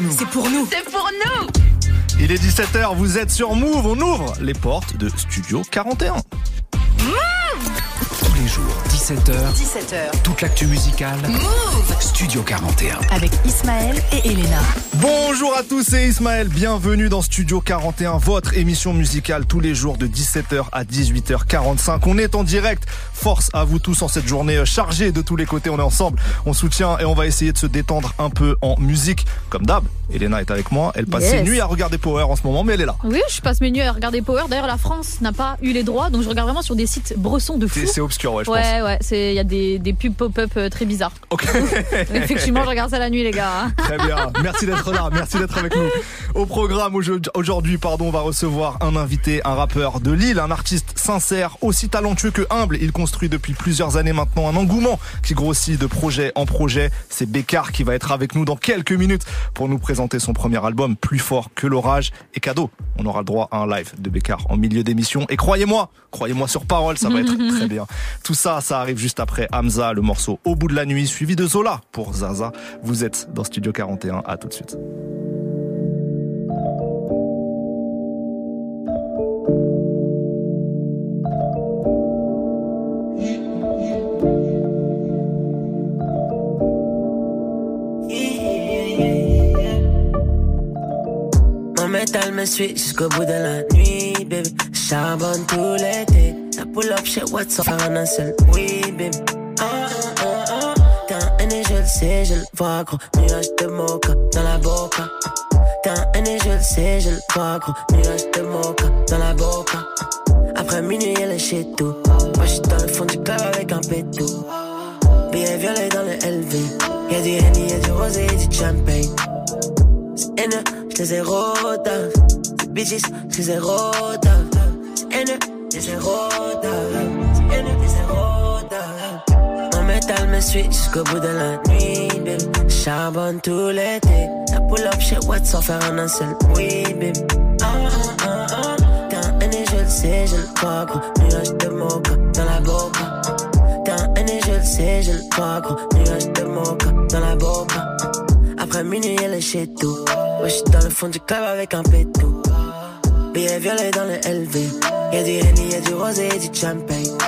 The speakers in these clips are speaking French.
pour nous. C'est pour nous. C'est pour nous. Il est 17h, vous êtes sur Move, on ouvre les portes de Studio 41. Tous les jours, 17h, 17h. toute l'actu musicale. Move. Studio 41. Avec Ismaël et Elena. Bonjour à tous, c'est Ismaël, bienvenue dans Studio 41, votre émission musicale tous les jours de 17h à 18h45. On est en direct, force à vous tous en cette journée chargée de tous les côtés, on est ensemble, on soutient et on va essayer de se détendre un peu en musique. Comme d'hab, Elena est avec moi, elle passe Yes. ses nuits à regarder Power en ce moment, mais elle est là. Oui, je passe mes nuits à regarder Power. D'ailleurs, la France n'a pas eu les droits, donc je regarde vraiment sur des sites bressons de fou. C'est obscur, ouais, je Ouais, ouais, c'est il y a des, des pubs pop-up euh, très bizarres. pense. Ok. Effectivement, je regarde ça la nuit, les gars. Très bien. Merci d'être là. Merci d'être avec nous. Au programme aujourd- aujourd'hui, pardon, on va recevoir un invité, un rappeur de Lille, un artiste sincère, aussi talentueux que humble. Il construit depuis plusieurs années maintenant un engouement qui grossit de projet en projet. C'est Bécard qui va être avec nous dans quelques minutes pour nous présenter son premier album, Plus fort que l'orage. Et cadeau, on aura le droit à un live de Bécard en milieu d'émission. Et croyez-moi, croyez-moi sur parole, ça va être très bien. Tout ça, ça arrive juste après Hamza, le morceau Au bout de la nuit, suivi de Zola pour Zaza. Vous êtes dans Studio 41. À tout de suite. Métal me suit jusqu'au bout de la nuit, baby. Charbonne tout l'été. La pull up chez Watson, faire un seul, oui, baby. Ah, ah, ah, ah. T'es un aîné, je le sais, je le vois, gros. Nuage de mocha dans la boca. T'es un aîné, je le sais, je le vois, gros. Nuage de mocha dans la boca. Après minuit, elle est chez tout. Moi, j'suis dans le fond du club avec un pétou. Billet violet dans le LV. Y'a du Henny, y'a du rosé, y'a du champagne. C'est haineux, taf. C'est bitches, j'les zéro taf. C'est haineux, j'les zéro taf. C'est haineux, j'les zéro taf. Mon métal me suit jusqu'au bout de la nuit, baby. Charbonne tout l'été. La pull up chez Watt sans faire un seul, oui, baby. Ah, ah, ah. T'es un aîné, je le sais, je le vois, gros. Nuage de mocha dans la boca. T'es un aîné, je le sais, je le vois, gros. Nuage de mocha dans la boca. Après minuit, elle est chez tout. Moi, j'suis dans le fond du club avec un pétou. Billet violet dans le LV. Y'a du Henny, y'a du rosé, y'a du champagne.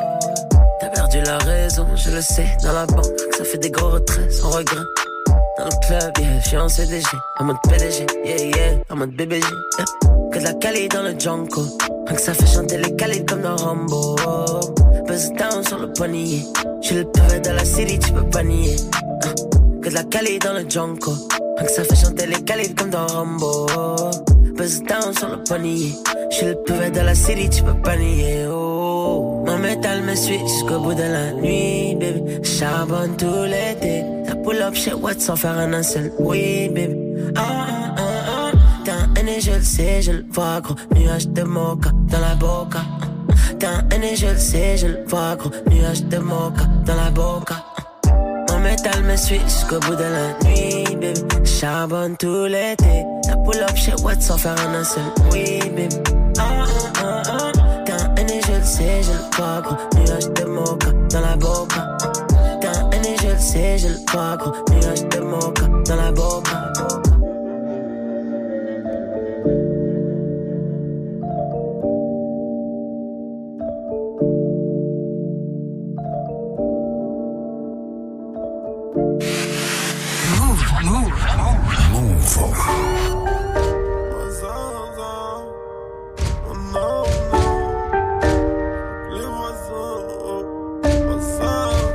T'as perdu la raison, je le sais. Dans la banque, ça fait des gros retraits sans regret. Dans le club, yeah, j'suis en CDG. En mode PDG, yeah, yeah. En mode BBG, yeah. Que de la Cali dans le Junko. Rien que ça fait chanter les Cali comme dans Rambo. Buzz down sur le poignet. J'suis le purée de la city, tu peux pas nier. Hein. Que de la Cali dans le Junko. Rien ça fait chanter les Cali comme dans Rambo. Buzz down sur le poignet. J'suis le purée de la city, tu peux pas nier. Oh. Mon métal me suit jusqu'au bout de la nuit, baby. Charbonne tout l'été. La pull up chez Watt sans faire un seul, oui, baby. Ah, ah, ah, ah. T'es un aîné, je le sais, je le vois, gros. Nuage de mocha dans la boca. T'es un aîné, je le sais, je le vois, gros. Nuage de mocha dans la boca. Métal me suit jusqu'au bout de la nuit, baby. Charbonne tout l'été. La pull up chez Watt sans faire un seul, oui, baby. Ah, ah, ah, ah. Un aîné, je le sais, je le vois, gros. Nuage de mocha dans la boca. T'es un aîné, je le sais, je le vois, gros. Nuage de mocha dans la boca.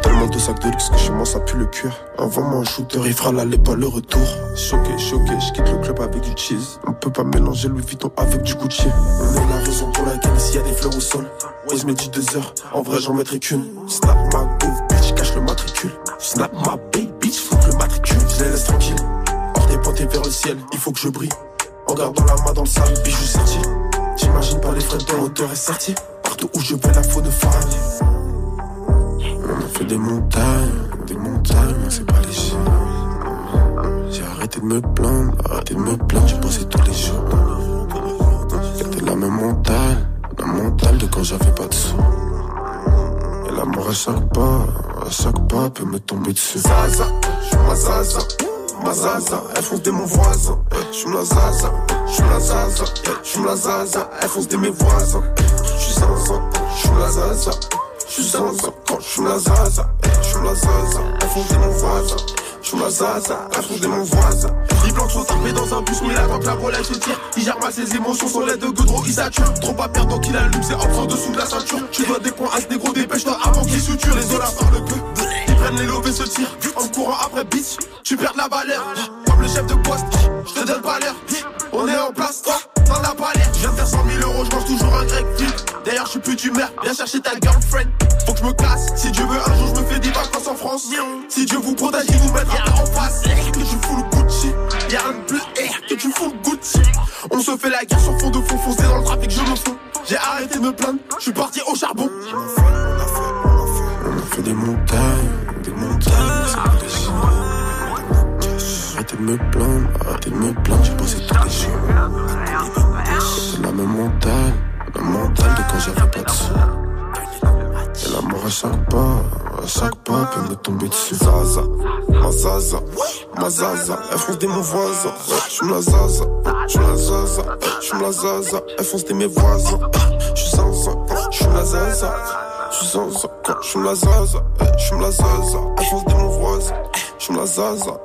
Tellement de sacs de luxe que chez moi ça pue le cuir. Envoie-moi un shooter, il fera l'aller pas le retour. Choqué, choqué, je quitte le club avec du cheese. On peut pas mélanger Louis Vuitton avec du Gucci. On est la raison pour laquelle s'il y a des fleurs au sol. Ose me dit deux heures, en vrai j'en mettrai qu'une. Snap ma gouve, bitch, cache le matricule. Snap ma baby, bitch, que le matricule. Je les laisse tranquille. Hors des pointés vers le ciel, il faut que je brille. En gardant la main dans le sable, bijou sorti. J'imagine pas les frais de hauteur et sorti. Partout où je vais, la faune de Farani. On a fait des montagnes, des montagnes, mais c'est pas léger. J'ai arrêté de me plaindre, arrêté de me plaindre, j'ai bossé tous les jours. C'était la même mentale, la mentale de quand j'avais pas de sous. Et l'amour à chaque pas, à chaque pas peut me tomber dessus. Zaza, je suis ma Zaza. Ma zaza, elle fonce des mon voisin. J'suis la zaza, j'suis la zaza, j'suis la zaza, elle fonce des mes voisins. J'suis zinzin, j'suis la zaza, j'suis zinzin quand j'suis la zaza, j'suis la zaza, elle fonce des mon voisin. J'suis la zaza, elle fonce des mon voisin. Les blancs sont tapés dans un bus, mais attend que la relève se tire. Il gère mal ses émotions, son lait de goudron, il sature. Trop pas perdre, donc il allume hops en dessous de la ceinture. Tu dois des points à ce négro, dépêche-toi avant qu'il suture. Les dollars par le peu, ils prennent les lobes et se tirent. En courant après bitch, tu perds la valeur. Comme le chef de poste, je te donne pas l'air. On est en place, toi, t'en as pas l'air. Je viens de faire 100 000 euros, je mange toujours un grec vide. D'ailleurs, je suis plus d'humeur, viens chercher ta girlfriend. Faut que je me casse, si Dieu veut, un jour je me fais des vacances en France. Si Dieu vous protège, il vous mettra en face. Que tu fous le Gucci, y'a plus eh, que tu fous le Gucci. On se fait la guerre sur fond de fond, foncé dans le trafic, je me fous. J'ai arrêté de me plaindre, je suis parti au charbon. On a fait des montagnes, des montagnes. Arrêtez de me plaindre, arrêtez de me plaindre, j'ai passé tous les jours. La même mentale, la mentale quand j'avais pas de sous. Et la mort à chaque pas, à chaque pas peut me tomber dessus. Zaza, ma zaza, ma zaza, elle fonce des mon voisin. J'suis la zaza, j'suis la la zaza, elle fonce des mes voisins. J'suis zaza, j'suis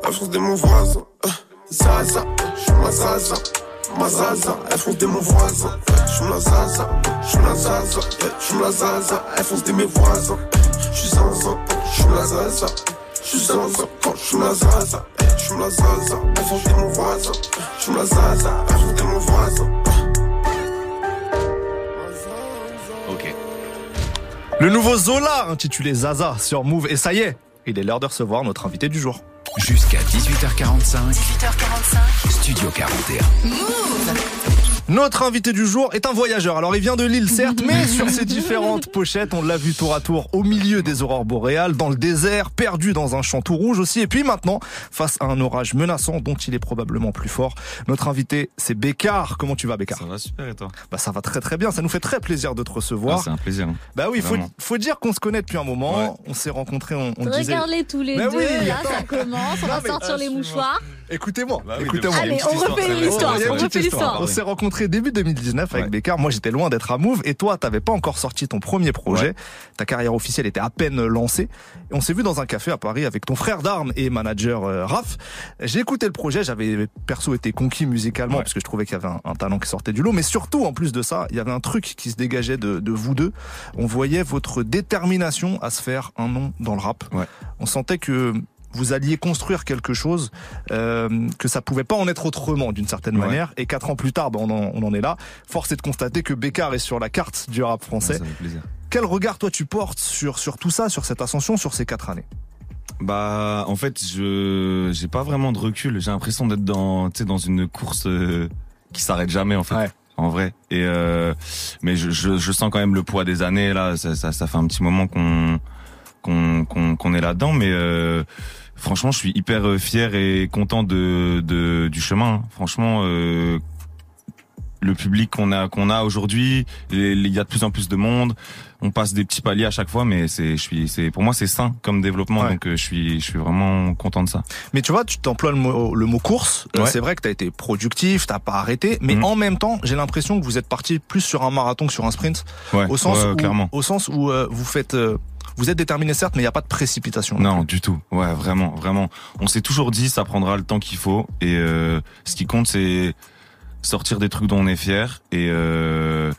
elle des mon elle des mon. Ma zaza, elle fonce des mon voisin. J'suis la zaza, j'suis la zaza, j'suis la zaza, elle fonce des mes voisins. J'suis zinzin, j'suis la zaza, j'suis zinzin j'suis la zaza, j'suis la zaza, elle fonce des mon voisin. J'suis la zaza, elle fonce des mon voisin. Ok. Le nouveau Zola, intitulé Zaza, sur Move. Et ça y est, il est l'heure de recevoir notre invité du jour. Jusqu'à 18h45, 18h45. Studio 41. Notre invité du jour est un voyageur. Alors, il vient de Lille, certes, mais sur ses différentes pochettes, on l'a vu tour à tour au milieu des aurores boréales, dans le désert, perdu dans un champ tout rouge aussi. Et puis maintenant, face à un orage menaçant dont il est probablement plus fort, notre invité, c'est Bécard. Comment tu vas, Bécard Ça va super et toi Bah, ça va très très bien. Ça nous fait très plaisir de te Ah, recevoir. C'est un plaisir. hein. bah oui, faut, dire qu'on se connaît depuis un moment. Ouais. On s'est rencontrés, on, on disait. Regardez tous les Mais deux, oui, là attends. ça commence, on Non, va sortir les mouchoirs. Écoutez-moi, Bah oui, écoutez-moi. Allez, on refait l'histoire. On s'est rencontrés début 2019 avec Ouais. Bécard. Moi, j'étais loin d'être à Move. Et toi, t'avais pas encore sorti ton premier projet. Ouais. Ta carrière officielle était à peine lancée. Et on s'est vu dans un café à Paris avec ton frère d'armes et manager euh, Raph. J'ai écouté le projet. J'avais perso été conquis musicalement Ouais. parce que je trouvais qu'il y avait un, un talent qui sortait du lot. Mais surtout, en plus de ça, il y avait un truc qui se dégageait de, de vous deux. On voyait votre détermination à se faire un nom dans le rap. Ouais. On sentait que vous alliez construire quelque chose, euh, que ça pouvait pas en être autrement d'une certaine Ouais. manière. Et quatre ans plus tard, ben, on, en, on en est là. Force est de constater que Bécard est sur la carte du rap Ouais, français. Ça fait plaisir. Quel regard toi tu portes sur sur tout ça, sur cette ascension, sur ces quatre années? Bah, en fait, je j'ai pas vraiment de recul. J'ai l'impression d'être dans, tu sais, dans une course euh, qui s'arrête jamais, en fait. Ouais. En vrai. Et euh, mais je, je, je sens quand même le poids des années là. Ça, ça, ça fait un petit moment qu'on qu'on qu'on qu'on est là-dedans, mais euh, franchement, je suis hyper euh, fier et content de, de du chemin. hein. Franchement, euh, le public qu'on a qu'on a aujourd'hui, il y a de plus en plus de monde. On passe des petits paliers à chaque fois, mais c'est je suis c'est pour moi c'est sain comme développement, Ouais. donc euh, je suis je suis vraiment content de ça. Mais tu vois, tu t'emploies le mot, le mot course. Euh, Ouais. C'est vrai que t'as été productif, t'as pas arrêté, mais Mhm. en même temps, j'ai l'impression que vous êtes parti plus sur un marathon que sur un sprint, Ouais, au sens où, clairement. au sens où euh, vous faites, euh, vous êtes déterminé certes, mais il y a pas de précipitation. Non, du tout. Ouais, vraiment, vraiment. On s'est toujours dit, ça prendra le temps qu'il faut. Et euh, ce qui compte, c'est sortir des trucs dont on est fier. Et euh,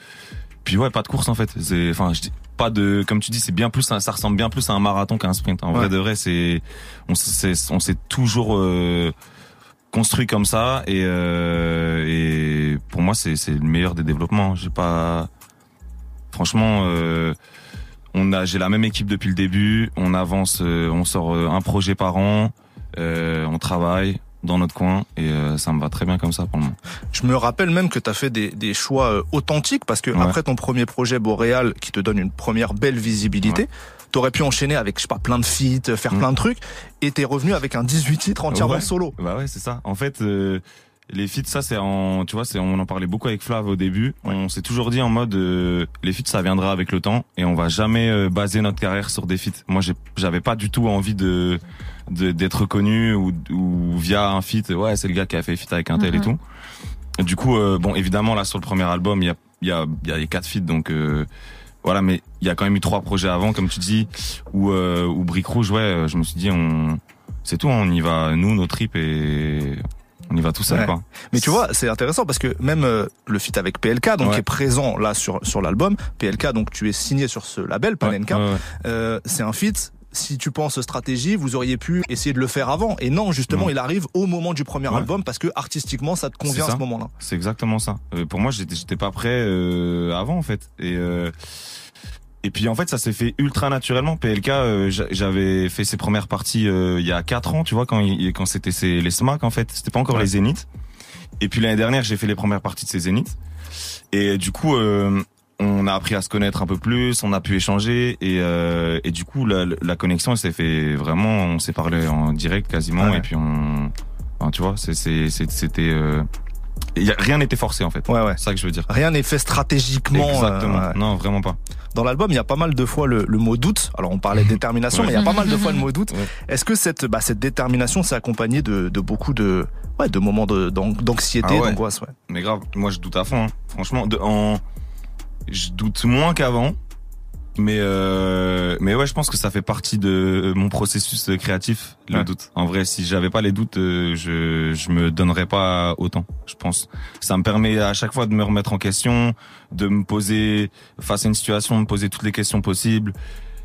puis ouais, pas de course en fait. Enfin, je dis pas de, comme tu dis, c'est bien plus, ça ressemble bien plus à un marathon qu'à un sprint. En Ouais. vrai de vrai, c'est, on s'est, on s'est toujours euh, construit comme ça. Et euh, et pour moi, c'est c'est le meilleur des développements. J'ai pas, franchement. Euh, on a, j'ai la même équipe depuis le début. On avance, euh, on sort euh, un projet par an. euh, on travaille dans notre coin et euh, ça me va très bien comme ça pour le moment. Je me rappelle même que tu as fait des, des choix authentiques parce que Ouais. après ton premier projet Boréal qui te donne une première belle visibilité, t'aurais pu enchaîner avec je sais pas plein de feats, faire Mm. plein de trucs et t'es revenu avec un 18 titres entièrement Ouais. solo. Bah ouais, c'est ça. En fait, euh, Les feats, ça c'est en, tu vois, c'est on en parlait beaucoup avec Flav au début. On s'est toujours dit en mode euh, les feats ça viendra avec le temps et on va jamais euh, baser notre carrière sur des feats. Moi j'avais pas du tout envie de d'être reconnu ou, ou via un feat. Ouais, c'est le gars qui a fait feat avec un tel et Mhm. tout. Et du coup, euh, bon évidemment là sur le premier album il y a il y a il y a les quatre feats donc euh, voilà, mais il y a quand même eu trois projets avant, comme tu dis, où euh, où Brique Rouge, ouais, euh, je me suis dit on c'est tout, hein, on y va nous nos tripes et on y va tout seul Ouais. quoi. Mais tu vois, c'est intéressant parce que même euh, le feat avec PLK, donc Ouais. qui est présent là sur sur l'album, PLK, donc tu es signé sur ce label Panenka. Ouais. Euh, c'est un feat. Si tu penses stratégie, vous auriez pu essayer de le faire avant. Et non, justement, Non. il arrive au moment du premier Ouais. album parce que artistiquement, ça te convient à ce moment-là. C'est exactement ça. Euh, pour moi, j'étais pas prêt euh, avant en fait. Et euh, et puis en fait, ça s'est fait ultra naturellement. PLK, euh, j'a- j'avais fait ses premières parties euh, il y a quatre ans, tu vois, quand il, quand c'était les SMAC en fait. C'était pas encore Ouais. les Zéniths. Et puis l'année dernière, j'ai fait les premières parties de ces Zéniths. Et du coup, euh, on a appris à se connaître un peu plus, on a pu échanger et, euh, et du coup, la, la connexion elle s'est fait vraiment. On s'est parlé en direct quasiment Ouais. et puis on, enfin, tu vois, c'était, euh, y a- rien n'était forcé en fait. Ouais, ouais. C'est ça que je veux dire. Rien n'est fait stratégiquement. Exactement. euh, ouais. Non, vraiment pas. Dans l'album, il y a pas mal de fois le, le mot doute. Alors, on parlait de détermination, Ouais. mais il y a pas mal de fois le mot doute. Ouais. Est-ce que cette, bah, cette détermination s'est accompagnée de, de beaucoup de, ouais, de moments de- d'an- d'anxiété, Ah ouais. d'angoisse, ouais. Mais grave, moi je doute à fond. hein. Franchement, de, en, je doute moins qu'avant. Mais euh, mais ouais, je pense que ça fait partie de mon processus créatif, le Ouais. doute. En vrai, si j'avais pas les doutes, euh, je je me donnerais pas autant. Je pense. Ça me permet à chaque fois de me remettre en question, de me poser face à une situation, de me poser toutes les questions possibles.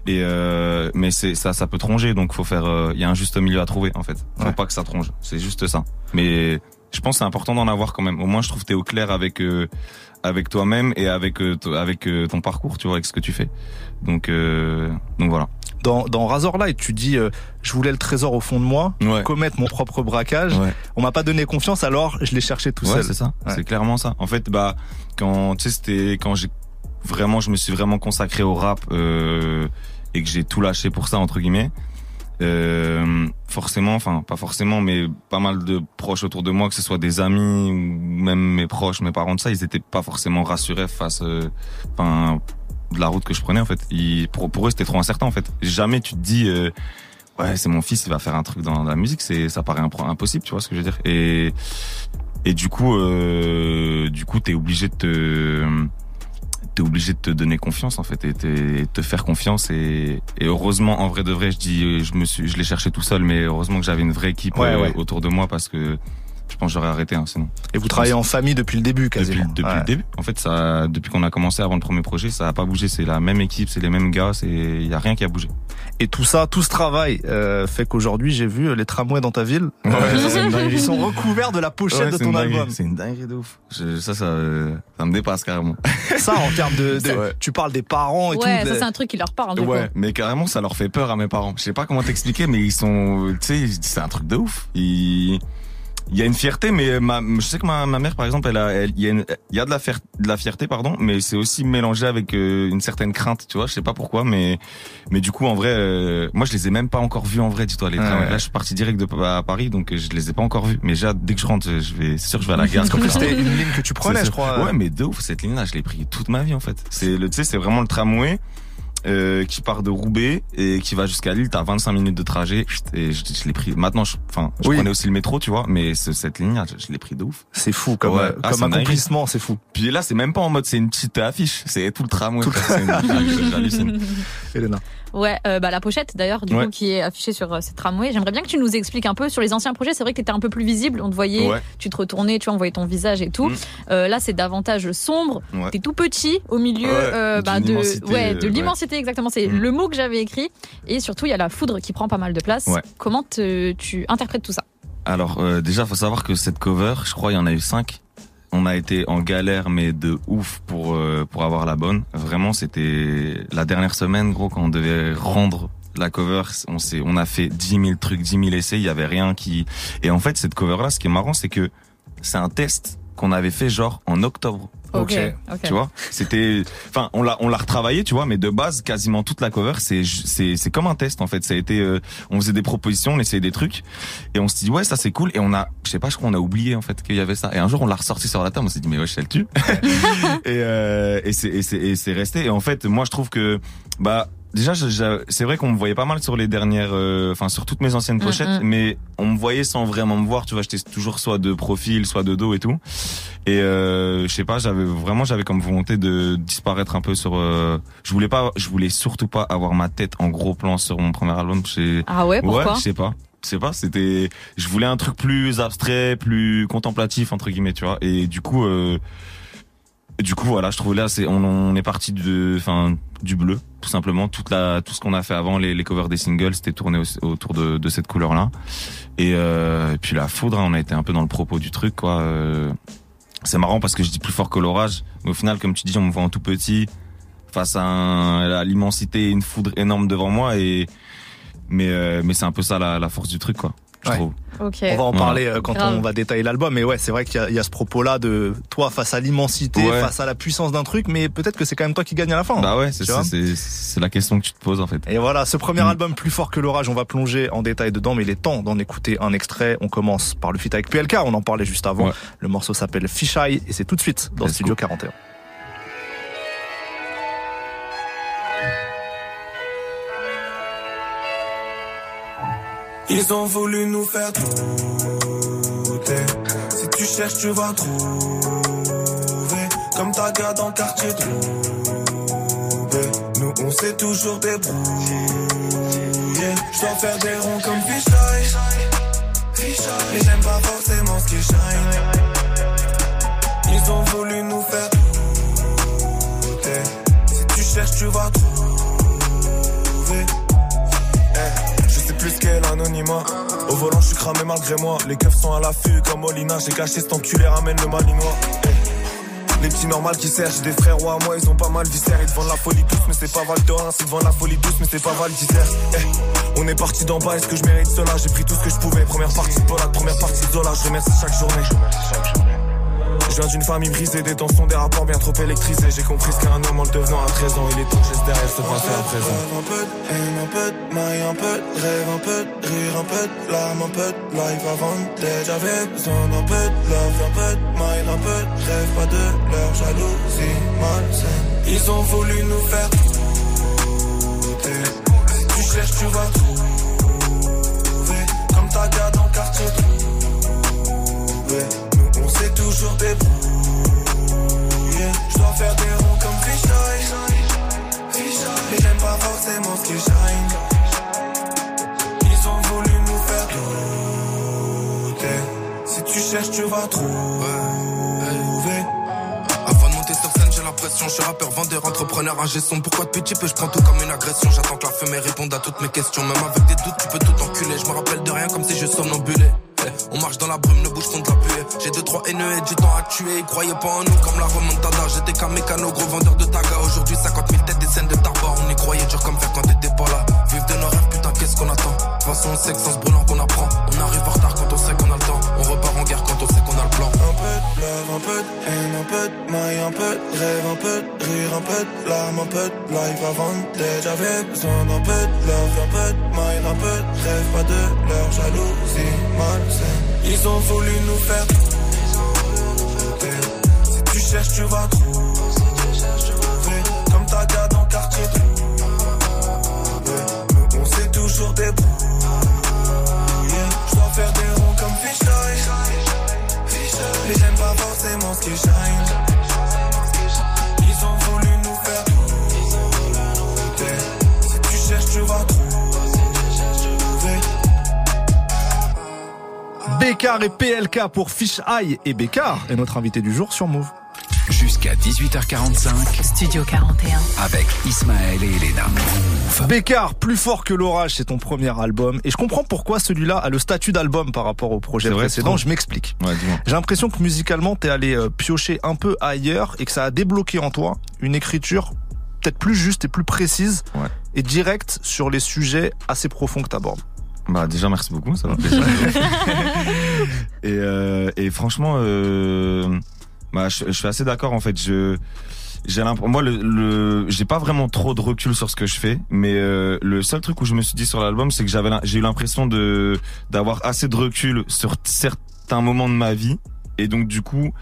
Et euh, mais c'est ça, ça peut tronger. Donc faut faire. euh, Il y a un juste milieu à trouver en fait. Faut Ouais. pas que ça tronge. C'est juste ça. Mais je pense que c'est important d'en avoir quand même. Au moins, je trouve que t'es au clair avec euh, avec toi-même et avec euh, avec euh, ton parcours, tu vois, avec ce que tu fais. Donc euh, donc voilà. Dans, dans Razorlight, tu dis, euh, je voulais le trésor au fond de moi, Ouais. commettre mon propre braquage. Ouais. On m'a pas donné confiance, alors je l'ai cherché tout Ouais, seul. c'est ça. C'est clairement ça. En fait, bah quand tu sais, c'était quand j'ai vraiment, je me suis vraiment consacré au rap euh, et que j'ai tout lâché pour ça entre guillemets. Euh, forcément, enfin pas forcément, mais pas mal de proches autour de moi, que ce soit des amis ou même mes proches, mes parents de ça, ils étaient pas forcément rassurés face, euh, enfin de la route que je prenais en fait. Pour, pour eux, c'était trop incertain en fait. Jamais tu te dis, euh, ouais, c'est mon fils, il va faire un truc dans la musique, c'est ça paraît impossible, tu vois ce que je veux dire. Et et du coup, euh, du coup, t'es obligé de te t'es obligé de te donner confiance en fait et te faire confiance et, et heureusement en vrai de vrai je dis je me suis je l'ai cherché tout seul mais heureusement que j'avais une vraie équipe Ouais, euh, ouais. autour de moi parce que je pense que j'aurais arrêté hein, sinon Et vous travaillez en famille depuis le début, quasiment. depuis Ouais. le début en fait ça depuis qu'on a commencé avant le premier projet ça a pas bougé c'est la même équipe c'est les mêmes gars c'est il y a rien qui a bougé Et tout ça, tout ce travail euh, fait qu'aujourd'hui, j'ai vu les tramways dans ta ville. Ouais, ça. Ils sont recouverts de la pochette Ouais, de ton album. c'est une dinguerie de ouf Je- ça ça euh, ça me dépasse carrément Ça, en termes de, de- Ouais. tu parles des parents et Ouais, tout. ça de- c'est un truc qui leur parle. du Ouais, coup. mais carrément, ça leur fait peur à mes parents. Je sais pas comment t'expliquer, mais ils sont, tu sais, c'est un truc de ouf. Ils- Il y a une fierté, mais ma, je sais que ma, ma mère, par exemple, elle a, elle- il y a, une- il y a de la fier- de la fierté, pardon, mais c'est aussi mélangé avec euh, une certaine crainte, tu vois. Je sais pas pourquoi, mais, mais du coup, en vrai, euh, moi, je les ai même pas encore vus en vrai, dis-toi. Les Ouais. Là, je suis parti direct de à Paris, donc euh, je les ai pas encore vus. Mais déjà, dès que je rentre, je vais, c'est sûr, je vais à la gare. Parce qu'en plus, c'était une ligne que tu prenais, je crois. Ouais, mais de ouf, cette ligne-là, je l'ai pris toute ma vie, en fait. C'est le, tu sais, c'est vraiment le tramway, euh, qui part de Roubaix et qui va jusqu'à Lille. T'as 25 minutes de trajet, et je, je l'ai pris. Maintenant, je, enfin, je Oui. prenais aussi le métro, tu vois, mais ce- cette ligne-là, je, je l'ai pris de ouf. C'est fou comme, Ouais. Ah, comme accomplissement, c'est fou. Puis là, c'est même pas en mode, c'est une petite affiche, c'est tout le tramway. Tout le J'hallucine. Elena. Ouais, euh, bah, la pochette d'ailleurs, du Ouais. coup, qui est affichée sur euh, cette tramway. J'aimerais bien que tu nous expliques un peu sur les anciens projets. C'est vrai que tu étais un peu plus visible, on te voyait, Ouais. tu te retournais, tu vois, on voyait ton visage et tout. Mm. Euh, là, c'est davantage sombre. Ouais. T'es tout petit au milieu euh, bah, de, immensité, ouais, de l'immensité exactement. C'est Mm. le mot que j'avais écrit. Et surtout, il y a la foudre qui prend pas mal de place. Ouais. Comment te- tu interprètes tout ça? Alors, déjà, faut savoir que cette cover, je crois, il y en a eu cinq. On a été en galère, mais de ouf pour euh, pour avoir la bonne. Vraiment, c'était la dernière semaine, gros, quand on devait rendre la cover. On s'est, on a fait 10 000 trucs, 10 000 essais. Il y avait rien qui. Et en fait, cette cover-là, ce qui est marrant, c'est que c'est un test qu'on avait fait genre en octobre. Ok. Ok. Tu vois, c'était, enfin, on l'a, on l'a retravaillé, tu vois, mais de base, quasiment toute la cover, c'est, c'est, c'est comme un test en fait. Ça a été, euh, on faisait des propositions, on essayait des trucs, et on se dit ouais, ça c'est cool, et on a, je sais pas, je crois, on a oublié en fait qu'il y avait ça. Et un jour, on l'a ressorti sur la table, on s'est dit mais ouais, je le tue. et euh, et c'est, et c'est, et c'est resté. Et en fait, moi, je trouve que, bah. Déjà, c'est vrai qu'on me voyait pas mal sur les dernières, euh, enfin sur toutes mes anciennes pochettes, mm. mais on me voyait sans vraiment me voir. Tu vois, j'étais toujours soit de profil, soit de dos et tout. Et euh, je sais pas, j'avais vraiment j'avais comme volonté de disparaître un peu sur. euh, je voulais pas, je voulais surtout pas avoir ma tête en gros plan sur mon premier album. Ah ouais, pourquoi je sais pas. Je sais pas, c'était. Je voulais un truc plus abstrait, plus contemplatif entre guillemets, tu vois. Et du coup, euh, du coup voilà, je trouve là c'est on, on est parti de, enfin du bleu tout simplement. Toute la tout ce qu'on a fait avant les, les covers des singles, c'était tourné au- autour de, de cette couleur là. Et, euh, et puis la foudre, hein, on a été un peu dans le propos du truc quoi. Euh, c'est marrant parce que je dis plus fort que l'orage, mais au final, comme tu dis, on me voit en tout petit face à, un- à l'immensité, une foudre énorme devant moi et mais euh, mais c'est un peu ça la, la force du truc quoi. Je Ouais. trouve. Ok. On va en parler euh, quand Grave. on va détailler l'album, mais ouais, c'est vrai qu'il y, a- il y a ce propos-là de toi face à l'immensité, Ouais. face à la puissance d'un truc, mais peut-être que c'est quand même toi qui gagne à la fin. Bah ouais, c'est Tu ça, vois c'est c'est la question que tu te poses en fait. Et voilà, ce premier Mm. album plus fort que l'orage, on va plonger en détail dedans, mais il est temps d'en écouter un extrait. On commence par le feat avec PLK, on en parlait juste avant. Ouais. Le morceau s'appelle Fish Eye et c'est tout de suite dans Let's Studio go. 41. Ils ont voulu nous faire douter. Si tu cherches, tu vas trouver. Comme ta gars dans le quartier trouvé. Nous, on s'est toujours débrouillé. Je dois faire des ronds comme Fisheye. Mais j'aime pas forcément ce qui shine. Ils ont voulu nous faire douter. Si tu cherches, tu vas trouver. Plus quel anonymat. Au volant, je suis cramé malgré moi. Les keufs sont à l'affût comme Molina. J'ai caché cet enculé, ramène le malinois. Les petits normales qui servent, j'ai des frères ou à moi, ils ont pas mal viscère. Ils vendent la folie douce, mais c'est pas Val d'Orens. Ils te vendent la folie douce, mais c'est pas Val on est parti d'en bas, est-ce que je mérite cela? J'ai pris tout ce que je pouvais. Première partie de première partie de Zola. Je remercie chaque journée. Je viens d'une famille brisée, des tensions, des rapports bien trop électrisés. J'ai compris ce qu'est un homme en le devenant à 13 ans. Il est temps que je laisse derrière ce passé à présent. Un peu de un peu de maille, un peu de rêve, un peu de rire, un peu de larmes, un peu de life avant d'être. J'avais besoin d'un peu de love, un peu de maille, un peu de rêve, pas de leur jalousie malsaine. Ils ont voulu nous faire douter. Tu cherches, tu vas trouver. Comme ta dans le quartier trouvé. Toujours débrouillé. Je dois faire des ronds comme Fisheye. Mais j'aime pas forcément ce qui shine. Ils ont voulu nous faire douter. Si tu cherches, tu vas trouver. Avant de monter sur scène, j'ai l'impression, je suis rappeur, vendeur, entrepreneur, ingé son. Pourquoi depuis petit peu, je prends tout comme une agression? J'attends que la fumée réponde à toutes mes questions. Même avec des doutes, tu peux tout enculer. Je me rappelle de rien comme si je somnambulais. On marche dans la brume, le bouche contre la buée. J'ai deux, trois haineux et du temps à tuer. Ils croyaient pas en nous comme la remontada. J'étais qu'un mécano, gros vendeur de taga. Aujourd'hui, 50 000 têtes, des scènes de tabac. On y croyait dur comme faire quand t'étais pas là. Vive de nos rêves, putain, qu'est-ce qu'on attend? De on sait que sans ce brûlant qu'on apprend. On arrive en retard quand on sait qu'on a le temps. On repart en guerre quand plan. Un peu de love, un peu de haine, un peu de maille, un peu de rêve, un peu de rire, un peu de larmes, un peu de life avant d'être. J'avais besoin d'un peu de love, un peu de maille, un peu de rêve, pas de leur jalousie malsaine. Ils ont voulu nous faire douter. Si tu cherches, tu vas trouver. Bécard et PLK pour Fish Eye et Bécard est notre invité du jour sur Move. Jusqu'à 18h45 Studio 41. avec Ismaël et Elena. Bécard, plus fort que l'orage, c'est ton premier album et je comprends pourquoi celui-là a le statut d'album par rapport au projet précédent. Je m'explique. Ouais. J'ai l'impression que musicalement t'es allé euh, piocher un peu ailleurs et que ça a débloqué en toi une écriture peut-être plus juste et plus précise Ouais. et directe sur les sujets assez profonds que t'abordes. Bah déjà merci beaucoup, ça m'a plaisir. et, euh, et franchement, euh, Bah, je, je suis assez d'accord en fait. Je j'ai moi, le, le j'ai pas vraiment trop de recul sur ce que je fais, mais euh, le seul truc où je me suis dit sur l'album, c'est que j'avais, j'ai eu l'impression de d'avoir assez de recul sur certains moments de ma vie, et donc du coup,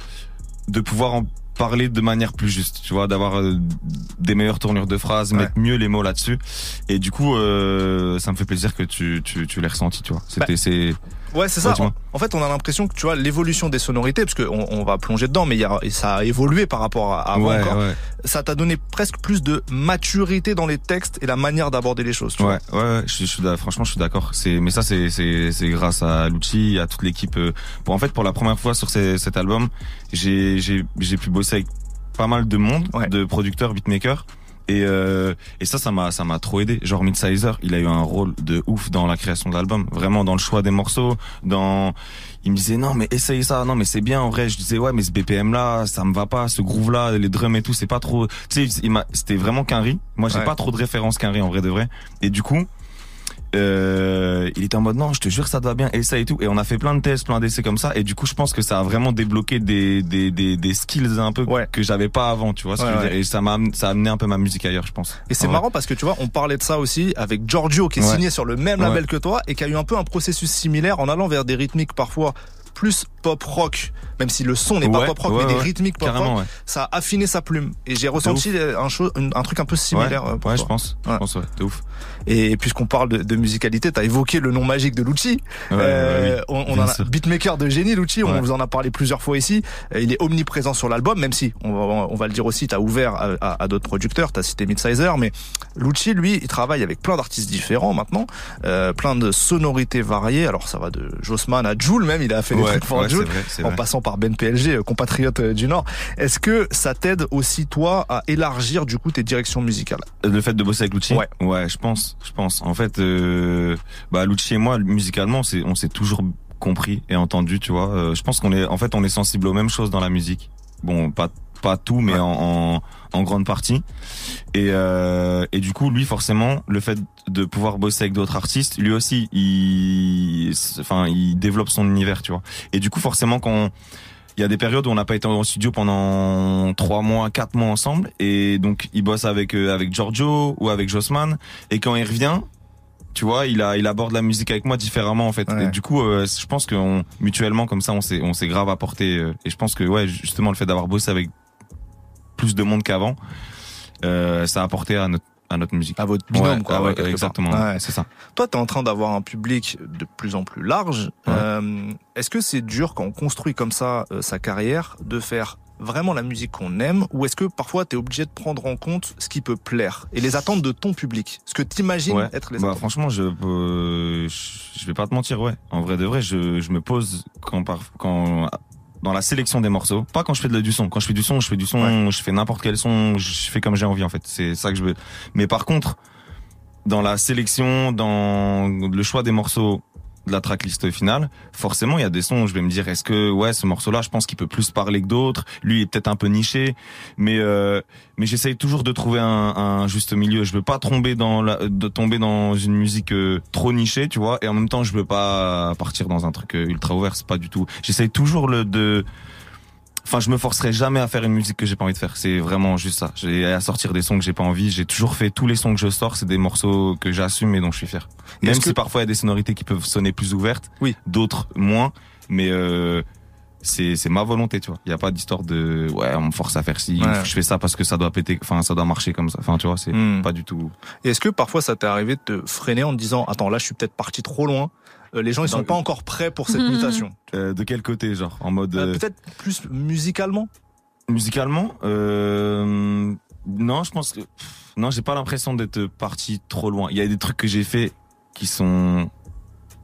de pouvoir en parler de manière plus juste, tu vois, d'avoir euh, des meilleures tournures de phrases, Ouais. mettre mieux les mots là-dessus, et du coup, euh, ça me fait plaisir que tu tu, tu l'aies ressenti, tu vois. C'était c'est Ouais, c'est ça. Ouais, en fait, on a l'impression que tu vois l'évolution des sonorités, parce qu'on on va plonger dedans, mais y a, ça a évolué par rapport à avant ouais, encore. ouais. Ça t'a donné presque plus de maturité dans les textes et la manière d'aborder les choses. Tu Ouais, ouais, ouais, je, franchement, je suis d'accord. C'est, mais ça, c'est, c'est, c'est grâce à Lucci, à toute l'équipe. euh, Pour en fait, pour la première fois sur ces- cet album, j'ai, j'ai, j'ai pu bosser avec pas mal de monde, de producteurs, beatmakers. Et, euh, et ça, ça m'a, ça m'a trop aidé. Genre Midsizer, il a eu un rôle de ouf dans la création de l'album. Vraiment dans le choix des morceaux, dans, il me disait non mais essaye ça, non mais c'est bien en vrai. Je disais ouais mais ce BPM là, ça me va pas, ce groove là, les drums et tout, c'est pas trop. Tu sais, il m'a, c'était vraiment qu'un riz. Moi j'ai Ouais. pas trop de références qu'un riz en vrai de vrai. Et du coup, euh, il était en mode non, je te jure ça te va bien, et ça et tout. Et on a fait plein de tests, plein d'essais comme ça. Et du coup, je pense que ça a vraiment débloqué des des des, des skills un peu Ouais. que j'avais pas avant, tu vois. Ce Ouais, que je veux ouais. dire. Et ça m'a ça a amené un peu ma musique ailleurs, je pense. Et c'est marrant parce que tu vois, on parlait de ça aussi avec Giorgio qui est signé sur le même label que toi et qui a eu un peu un processus similaire en allant vers des rythmiques parfois plus pop rock, même si le son n'est pas pop rock, ouais, mais des ouais. rythmiques pop rock. Ça a affiné sa plume et j'ai ressenti un, chose, un, un truc un peu similaire. ouais, euh, pour ouais, toi. je pense. Ouais. Je pense, ouais, de ouf. Et puisqu'on parle de, de musicalité, t'as évoqué le nom magique de Lucci. Ouais, Euh, oui. on, on en a beatmaker de génie, Lucci. On vous en a parlé plusieurs fois ici. Euh, Il est omniprésent sur l'album, même si on va, on va le dire aussi, t'as ouvert à, à- à d'autres producteurs. T'as cité Midsizer, mais Lucci, lui, il travaille avec plein d'artistes différents maintenant, euh, plein de sonorités variées. Alors ça va de Jossman à Joule même. Il a fait des Ouais, trucs pour Joule. vrai, En vrai. passant par Ben PLG, euh, compatriote euh, du Nord. Est-ce que ça t'aide aussi, toi, à élargir, du coup, tes directions musicales? Le fait de bosser avec Lucci? Ouais. ouais, je pense, je pense. En fait, euh, bah Lucci et moi, musicalement, c'est, on s'est toujours compris et entendu, tu vois. Euh, je pense qu'on est, en fait, on est sensible aux mêmes choses dans la musique. Bon, pas pas tout, mais Ouais. en, en en grande partie. Et euh, et du coup, lui, forcément, le fait de pouvoir bosser avec d'autres artistes, lui aussi, il, enfin, il développe son univers, tu vois. Et du coup, forcément, quand il y a des périodes où on n'a pas été en studio pendant trois mois, quatre mois ensemble, et donc il bosse avec euh, avec Giorgio ou avec Jossman, et quand il revient, tu vois, il a il aborde la musique avec moi différemment en fait. Ouais. Et du coup, euh, je pense qu'on mutuellement comme ça, on s'est on s'est grave apporté, euh, et je pense que ouais, justement le fait d'avoir bossé avec plus de monde qu'avant, euh, ça a apporté à notre à notre musique. À votre binôme, Ouais, quoi. ah ouais, ouais, exactement, c'est ça. Toi, tu es en train d'avoir un public de plus en plus large. Euh, Est-ce que c'est dur quand on construit comme ça euh, sa carrière de faire vraiment la musique qu'on aime ou est-ce que parfois tu es obligé de prendre en compte ce qui peut plaire et les attentes de ton public? Ce que tu imagines Ouais. être les Bah attentes franchement, je euh, je vais pas te mentir, ouais. En vrai de vrai, je je me pose quand par quand dans la sélection des morceaux, pas quand je fais de, du son. Quand je fais du son, je fais du son, je fais n'importe quel son, je fais comme j'ai envie en fait. C'est ça que je veux. Mais par contre, dans la sélection, dans le choix des morceaux de la tracklist finale, forcément, il y a des sons où je vais me dire, est-ce que, ouais, ce morceau-là, je pense qu'il peut plus parler que d'autres. Lui, il est peut-être un peu niché, mais euh, mais j'essaye toujours de trouver un, un juste milieu. Je veux pas tomber dans la, de tomber dans une musique euh, trop nichée, tu vois, et en même temps, je veux pas partir dans un truc euh, ultra ouvert. C'est pas du tout. J'essaye toujours le de Enfin, je me forcerai jamais à faire une musique que j'ai pas envie de faire. C'est vraiment juste ça. J'ai à sortir des sons que j'ai pas envie. J'ai toujours fait tous les sons que je sors, c'est des morceaux que j'assume et dont je suis fier. Même si que- parfois il y a des sonorités qui peuvent sonner plus ouvertes, Oui. d'autres moins, mais euh, c'est c'est ma volonté, tu vois. Il y a pas d'histoire de ouais, on me force à faire ci, Ouais. je fais ça parce que ça doit péter, enfin ça doit marcher comme ça. Enfin, tu vois, c'est Hmm. pas du tout. Et est-ce que parfois ça t'est arrivé de te freiner en te disant attends là je suis peut-être parti trop loin les gens ils sont Donc- pas encore prêts pour cette mutation. Euh, de quel côté, genre en mode Euh, euh, peut-être plus musicalement musicalement euh, non, je pense que non, j'ai pas l'impression d'être parti trop loin. Il y a des trucs que j'ai fait qui sont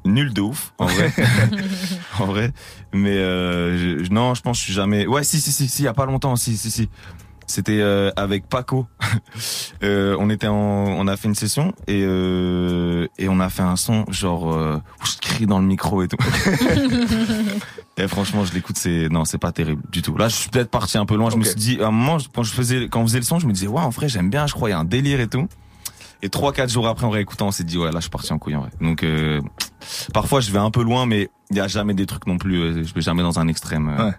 nuls de ouf en vrai. En vrai. Mais euh, je- non je pense que je suis jamais ouais si si si si il y a pas longtemps si si si c'était euh, avec Paco. Euh, on était en on a fait une session et euh, et on a fait un son genre euh, où je crie dans le micro et tout. Et franchement je l'écoute c'est non c'est pas terrible du tout. Là je suis peut-être parti un peu loin. Je me suis dit à un moment quand je faisais quand on faisait le son je me disais ouais en vrai j'aime bien je crois il y a un délire et tout. Et trois quatre jours après en réécoutant on s'est dit ouais là je suis parti en couille en vrai. Donc euh, parfois je vais un peu loin mais il y a jamais des trucs non plus euh, je vais jamais dans un extrême euh. Ouais.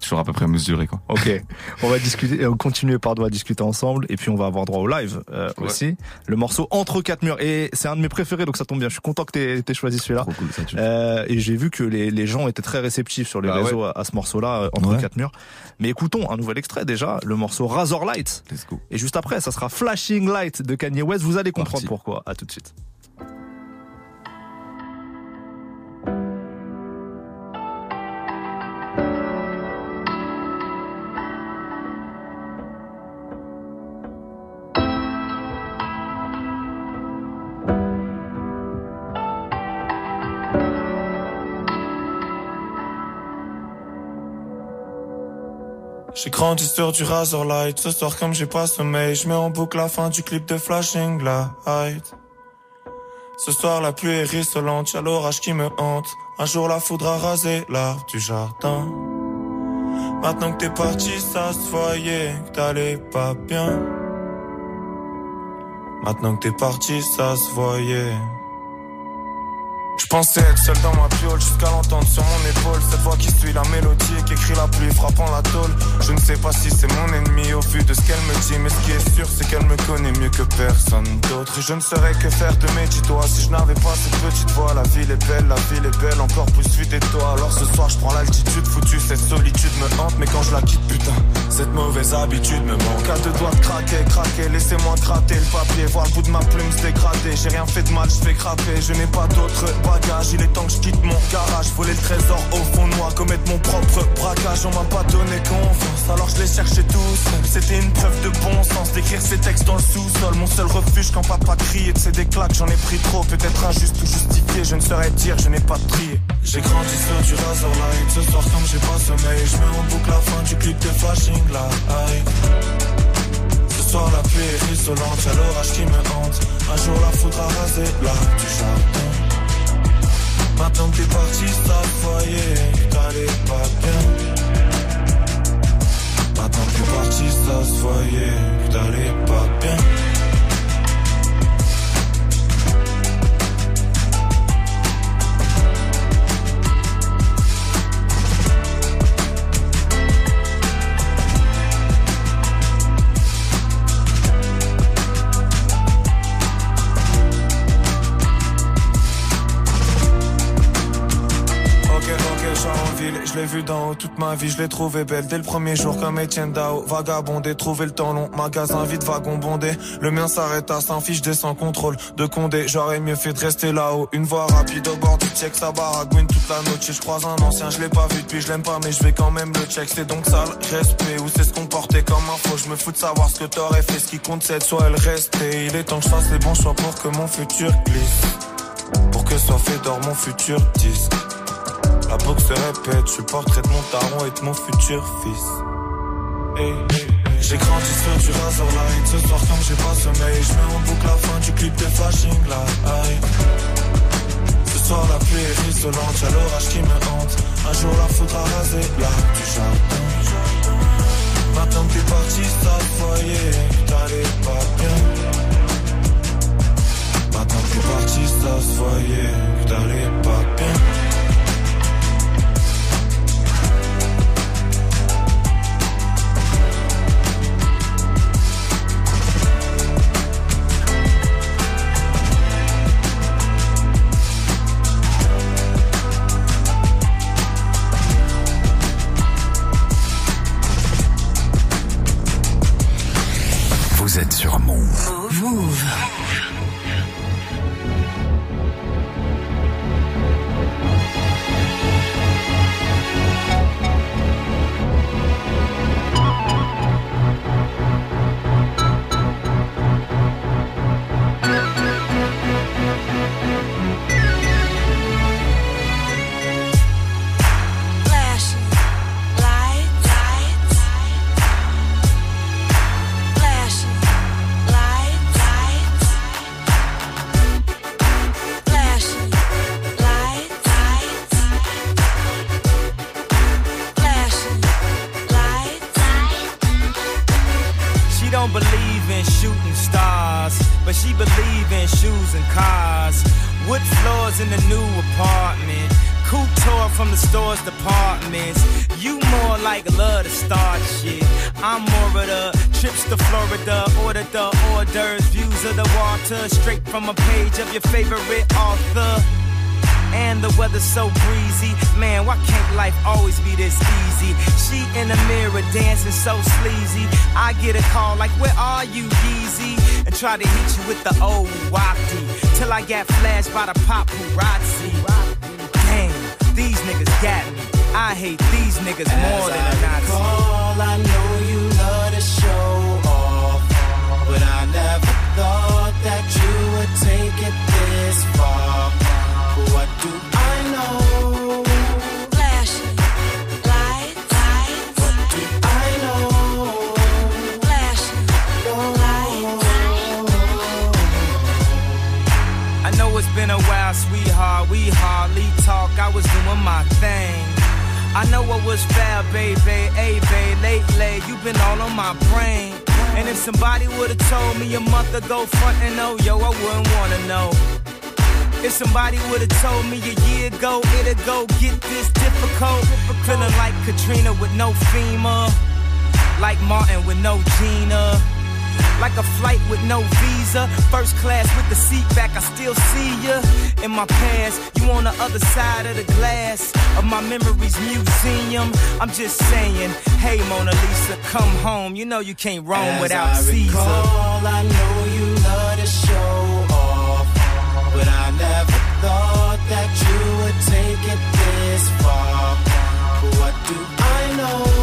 Toujours à peu près mesuré quoi. Ok, on va discuter, on continuer pardon à discuter ensemble et puis on va avoir droit au live euh, Ouais. aussi. Le morceau entre quatre murs et c'est un de mes préférés donc ça tombe bien. Je suis content que t'aies aies choisi celui-là. Trop cool ça. Tu... Euh, et j'ai vu que les, les gens étaient très réceptifs sur les Bah réseaux à, à ce morceau-là euh, entre Ouais. quatre murs. Mais écoutons un nouvel extrait déjà, le morceau Razor Light. Let's go. Et juste après, ça sera Flashing Light de Kanye West. Vous allez comprendre Parti. pourquoi. À tout de suite. J'ai grandi sur du Razor Light. Ce soir, comme j'ai pas sommeil, je mets en boucle la fin du clip de Flashing Light. Ce soir, la pluie est rissolante, y'a l'orage qui me hante. Un jour, la foudre a rasé l'arbre du jardin. Maintenant que t'es parti, ça se voyait que t'allais pas bien. Maintenant que t'es parti, ça se voyait. Je pensais être seul dans ma piole jusqu'à l'entendre sur mon épaule. Cette voix qui suit la mélodie et qui écrit la pluie frappant la tôle. Je ne sais pas si c'est mon ennemi au vu de ce qu'elle me dit Mais ce qui est sûr c'est qu'elle me connaît mieux que personne d'autre. Je ne saurais que faire de mes dix doigts. Si je n'avais pas cette petite voix La ville est belle, la ville est belle. Encore plus vite et toi. Alors ce soir je prends l'altitude foutue. Cette solitude me hante Mais quand je la quitte putain Cette mauvaise habitude me manque. À doigts craquer, craquer. Laissez-moi gratter le papier Voir le bout de ma plume se dégrader. J'ai rien fait de mal, je fais craper Je n'ai pas d'autre Il est temps que je quitte mon garage. Voler le trésor au fond de moi Commettre mon propre braquage. On m'a pas donné confiance Alors je l'ai cherché tout seul. C'était une preuve de bon sens D'écrire ces textes dans le sous-sol. Mon seul refuge quand papa crie Et de des claques j'en ai pris trop Peut-être injuste ou justifié. Je ne saurais dire je n'ai pas trié. J'ai grandi sur du Razor Light. Ce soir comme j'ai pas sommeil Je mets en boucle la fin du clip de Flashing Light. Soir la pluie est rissolante, y'a l'orage qui me hante. Un jour la foudre a l'arbre du jardin Maintenant que t'es parti, ça que t'allais pas bien. Maintenant que t'es parti, ça se voyait t'allais pas bien je l'ai vu d'en haut toute ma vie, je l'ai trouvé belle dès le premier jour comme Etienne Dao. Vagabondé, trouver le temps long, magasin vide, wagon bondé. Le mien s'arrête à saint fiche, sans contrôle de Condé. J'aurais mieux fait de rester là-haut. Une voie rapide au bord du check, ça baragouine toute la noche. Je croise un ancien, je l'ai pas vu depuis, je l'aime pas, mais je vais quand même le check. C'est donc ça le respect, ou c'est se comporter comme un faux. Je me fous de savoir ce que t'aurais fait, ce qui compte c'est soit le rester. Il est temps que je fasse les bons choix pour que mon futur glisse. Pour que soit fait d'or mon futur disque. La boucle se répète, je suis portrait de mon taron et de mon futur fils. J'ai grandi sur du Light, ce soir comme j'ai pas sommeil, je mets en boucle la fin du clip de Flashing Light. Ce soir la pluie est rissolante, y'a l'orage qui me hante. Un jour la foudre a rasé l'arbre du jardin. Maintenant que t'es parti, ça que t'allais pas bien. Maintenant que t'es parti, ça que t'allais pas bien. Try to hit you with the old wapty. Till I get flashed by the paparazzi. No Gina. Like a flight with no visa. First class with the seat back, I still see ya. In my past, you on the other side of the glass of my memories museum. I'm just saying, hey Mona Lisa, come home. You know you can't roam As without I Caesar. recall, I know you love to show off, but I never thought that you would take it this far. What do I know?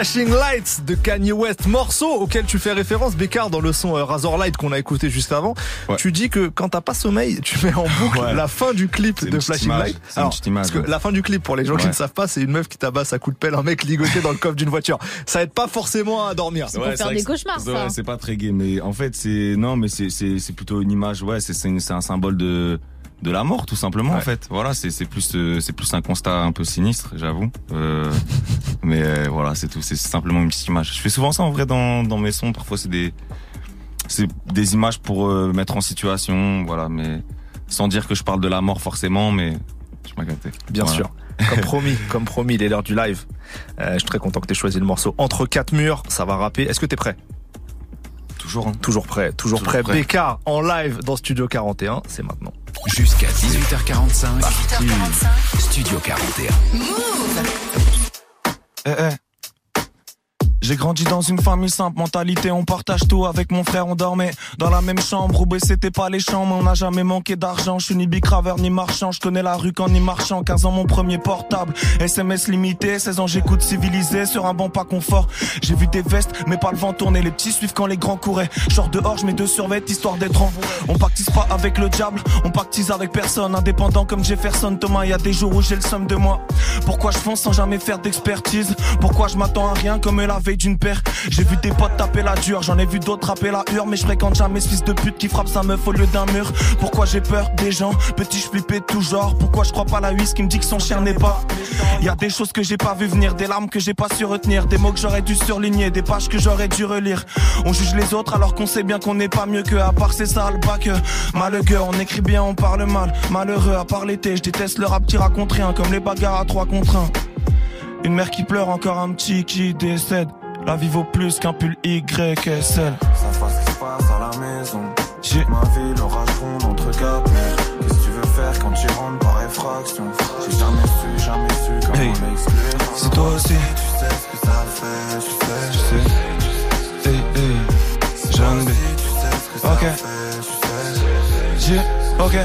Flashing Lights de Kanye West, morceau auquel tu fais référence, Bécard, dans le son euh, Razor Light qu'on a écouté juste avant. Ouais. Tu dis que quand t'as pas sommeil, tu mets en boucle Ouais. la fin du clip C'est de Flashing image. Light. C'est image, parce que ouais. la fin du clip, pour les gens qui ne savent pas, c'est une meuf qui tabasse à coup de pelle un mec ligoté dans le coffre d'une voiture. Ça aide pas forcément à dormir. pour faire c'est des cauchemars, c'est- ça. c'est pas très gay, mais en fait, c'est non, mais c'est c'est c'est plutôt une image. Ouais, c'est c'est c'est un symbole de de la mort, tout simplement. En fait, voilà, c'est c'est plus euh, c'est plus un constat un peu sinistre, j'avoue. Euh, mais euh, voilà, c'est tout. C'est simplement une petite image. Je fais souvent ça en vrai dans dans mes sons. Parfois, c'est des c'est des images pour euh, mettre en situation, voilà, mais sans dire que je parle de la mort forcément, mais je m'as gâté. Bien Voilà. sûr. Comme promis, comme promis, il est l'heure du live. Euh, je suis très content que tu aies choisi le morceau Entre quatre murs, ça va rapper. Est-ce que t'es prêt? Toujours. hein. Toujours prêt, toujours, Toujours prêt. prêt. Bécard en live dans Studio 41, c'est maintenant. Jusqu'à 18h45. Studio 41. Eh, eh. J'ai grandi dans une famille simple, mentalité on partage tout. Avec mon frère, on dormait dans la même chambre, Roubaix c'était pas les chambres, on n'a jamais manqué d'argent, je suis ni bicraveur ni marchand, je connais la rue qu'en y marchant, 15 ans mon premier portable, SMS limité, 16 ans j'écoute civilisé, sur un banc pas confort, j'ai vu des vestes mais pas le vent tourner, les petits suivent quand les grands couraient, genre dehors je mets deux survêtes histoire d'être en on pactise pas avec le diable, on pactise avec personne, indépendant comme Jefferson Thomas, y a des jours où j'ai le somme de moi, pourquoi je fonce sans jamais faire d'expertise? Pourquoi je m'attends à rien comme la d'une J'ai vu des potes taper la dure, j'en ai vu d'autres taper la hure Mais je fréquente jamais ce fils de pute qui frappe sa meuf au lieu d'un mur. Pourquoi j'ai peur des gens? Petit je flippais tout genre. Pourquoi je crois pas la huisse qui me dit que son chien n'est pas? Y a des choses que j'ai pas vu venir Des larmes que j'ai pas su retenir Des mots que j'aurais dû surligner Des pages que j'aurais dû relire. On juge les autres alors qu'on sait bien qu'on n'est pas mieux que À part c'est ça le bac Malheureux, on écrit bien, on parle mal. Malheureux, à part l'été, je déteste le rap contre rien Comme les bagarres à 3 contre 1 une mère qui pleure, encore un petit qui décède. La vie vaut plus qu'un pull YSL. Ça passe ce qui se passe à la maison. J'ai Ma vie, l'orage entre quatre murs. Qu'est-ce que tu veux faire quand tu rentres par effraction? J'ai jamais su, jamais su comment Hey. l'exclure. C'est toi aussi. Tu sais ce que ça fait, je sais. Je sais. Hey, hey. Jeune B. Tu sais ce que ça fait, sais. Ok.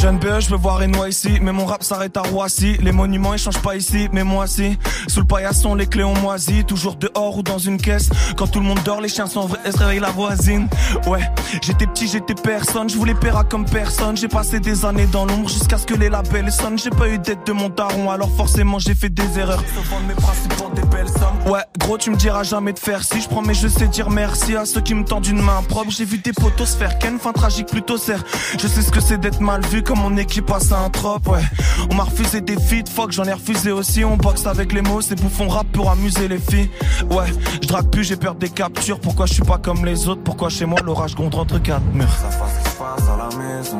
Jeune BE, je veux voir NYC. Mais mon rap s'arrête à Roissy. Les monuments, ils changent pas ici, mais moi si. Sous le paillasson, les clés ont moisi. Toujours dehors ou dans une caisse. Quand tout le monde dort, les chiens sont vrais, se réveille la voisine. Ouais, j'étais petit, j'étais personne. Je voulais péra comme personne. J'ai passé des années dans l'ombre jusqu'à ce que les labels sonnent. J'ai pas eu d'aide de mon daron, alors forcément j'ai fait des erreurs. mes principes pour des belles sommes. Ouais, gros, tu me diras jamais de faire si. Je promets, je sais dire merci à ceux qui me tendent une main propre. J'ai vu des potos se faire ken, fin tragique plutôt serre. Je sais ce que c'est d'être mal vu comme mon équipe passe à un trop, ouais. On m'a refusé des feats, fuck, j'en ai refusé aussi. On boxe avec les mots, c'est bouffon rap pour amuser les filles. Ouais, je drague plus, j'ai peur des captures. Pourquoi je suis pas comme les autres? Pourquoi chez moi l'orage gronde entre quatre murs? Ça fasse ce qui se passe à la maison.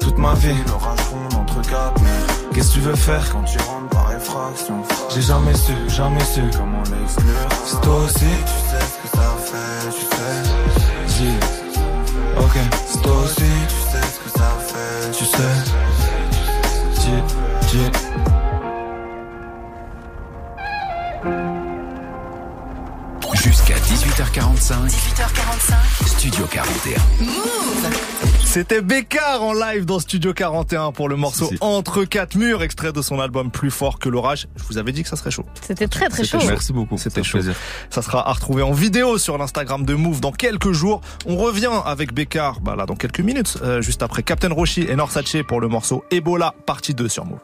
Toute ma vie, L'orage gronde entre quatre murs. qu'est-ce que tu veux faire? Quand tu rentres par effraction, J'ai jamais su, jamais su. comment l'exclure? C'est toi aussi Tu sais ce que ça fait, tu sais. Ok, c'est toi aussi, sais. Dis, dis. Jusqu'à 18h45, 18h45. Studio 41. C'était Bécard en live dans Studio 41 pour le morceau Si. Entre quatre murs, extrait de son album Plus fort que l'orage. Je vous avais dit que ça serait chaud. C'était très très chaud. Merci beaucoup. C'était chaud. plaisir. Ça sera à retrouver en vidéo sur l'Instagram de Move dans quelques jours. On revient avec Bécard, bah là dans quelques minutes, euh, juste après Captain Roshi et Norsace pour le morceau Ebola partie 2 sur Move.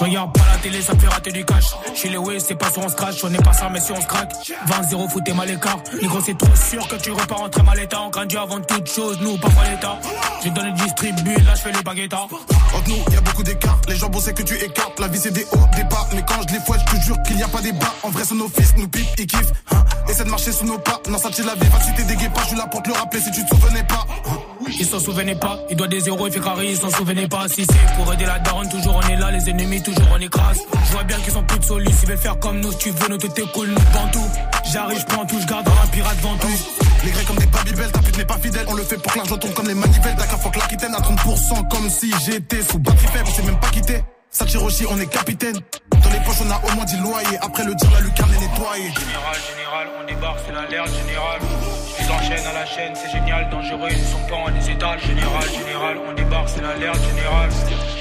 Je regarde pas la télé, ça me fait rater du cash. Chez les Waze, c'est pas sur on scratch, on n'est pas ça, mais si on se craque. 20-0, foutez mal l'écart. Les gros, c'est trop sûr que tu repars en très mal état. On craint Dieu avant toute chose, nous, pas pas l'état. J'ai donné le distribu, là, je fais les baguettes. Entre nous, y a beaucoup d'écart. Les gens bossaient que tu écartes. La vie, c'est des hauts, des bas. Mais quand je les fouette, je te jure qu'il n'y a pas des bas. En vrai, c'est nos fils, nous pipe, ils kiffent. Hein. Essaie de marcher sous nos pas. Non, ça tire la vie, va citer des guépas. Je suis là pour te le rappeler si tu te souvenais pas. Hein. Ils s'en souvenaient pas, il doit des zéros, il fait carré, ils s'en souvenaient pas. Si c'est pour aider la daronne, toujours on est là, les ennemis, toujours on écrase. Je vois bien qu'ils sont plus de solis, ils veulent faire comme nous, si tu veux, nous est cool, nous tout. J'arrive, je prends tout, je garde un pirate tout. Les grecs comme des babybel, ta pute n'est pas fidèle. On le fait pour que l'argent tombe comme les manivelles. Dakar, fuck l'Aquitaine à 30%, comme si j'étais sous batterie faible. On s'est même pas quitté. Sachiroshi, on est capitaine. Dans les poches, on a au moins 10 loyers. Après le tir, la lucarne est nettoyée. Général, général, on débarque, c'est l'alerte générale. Ils enchaînent à la chaîne, c'est génial, dangereux, ils sont pas en des étals. Général, général, on débarque, c'est l'alerte générale.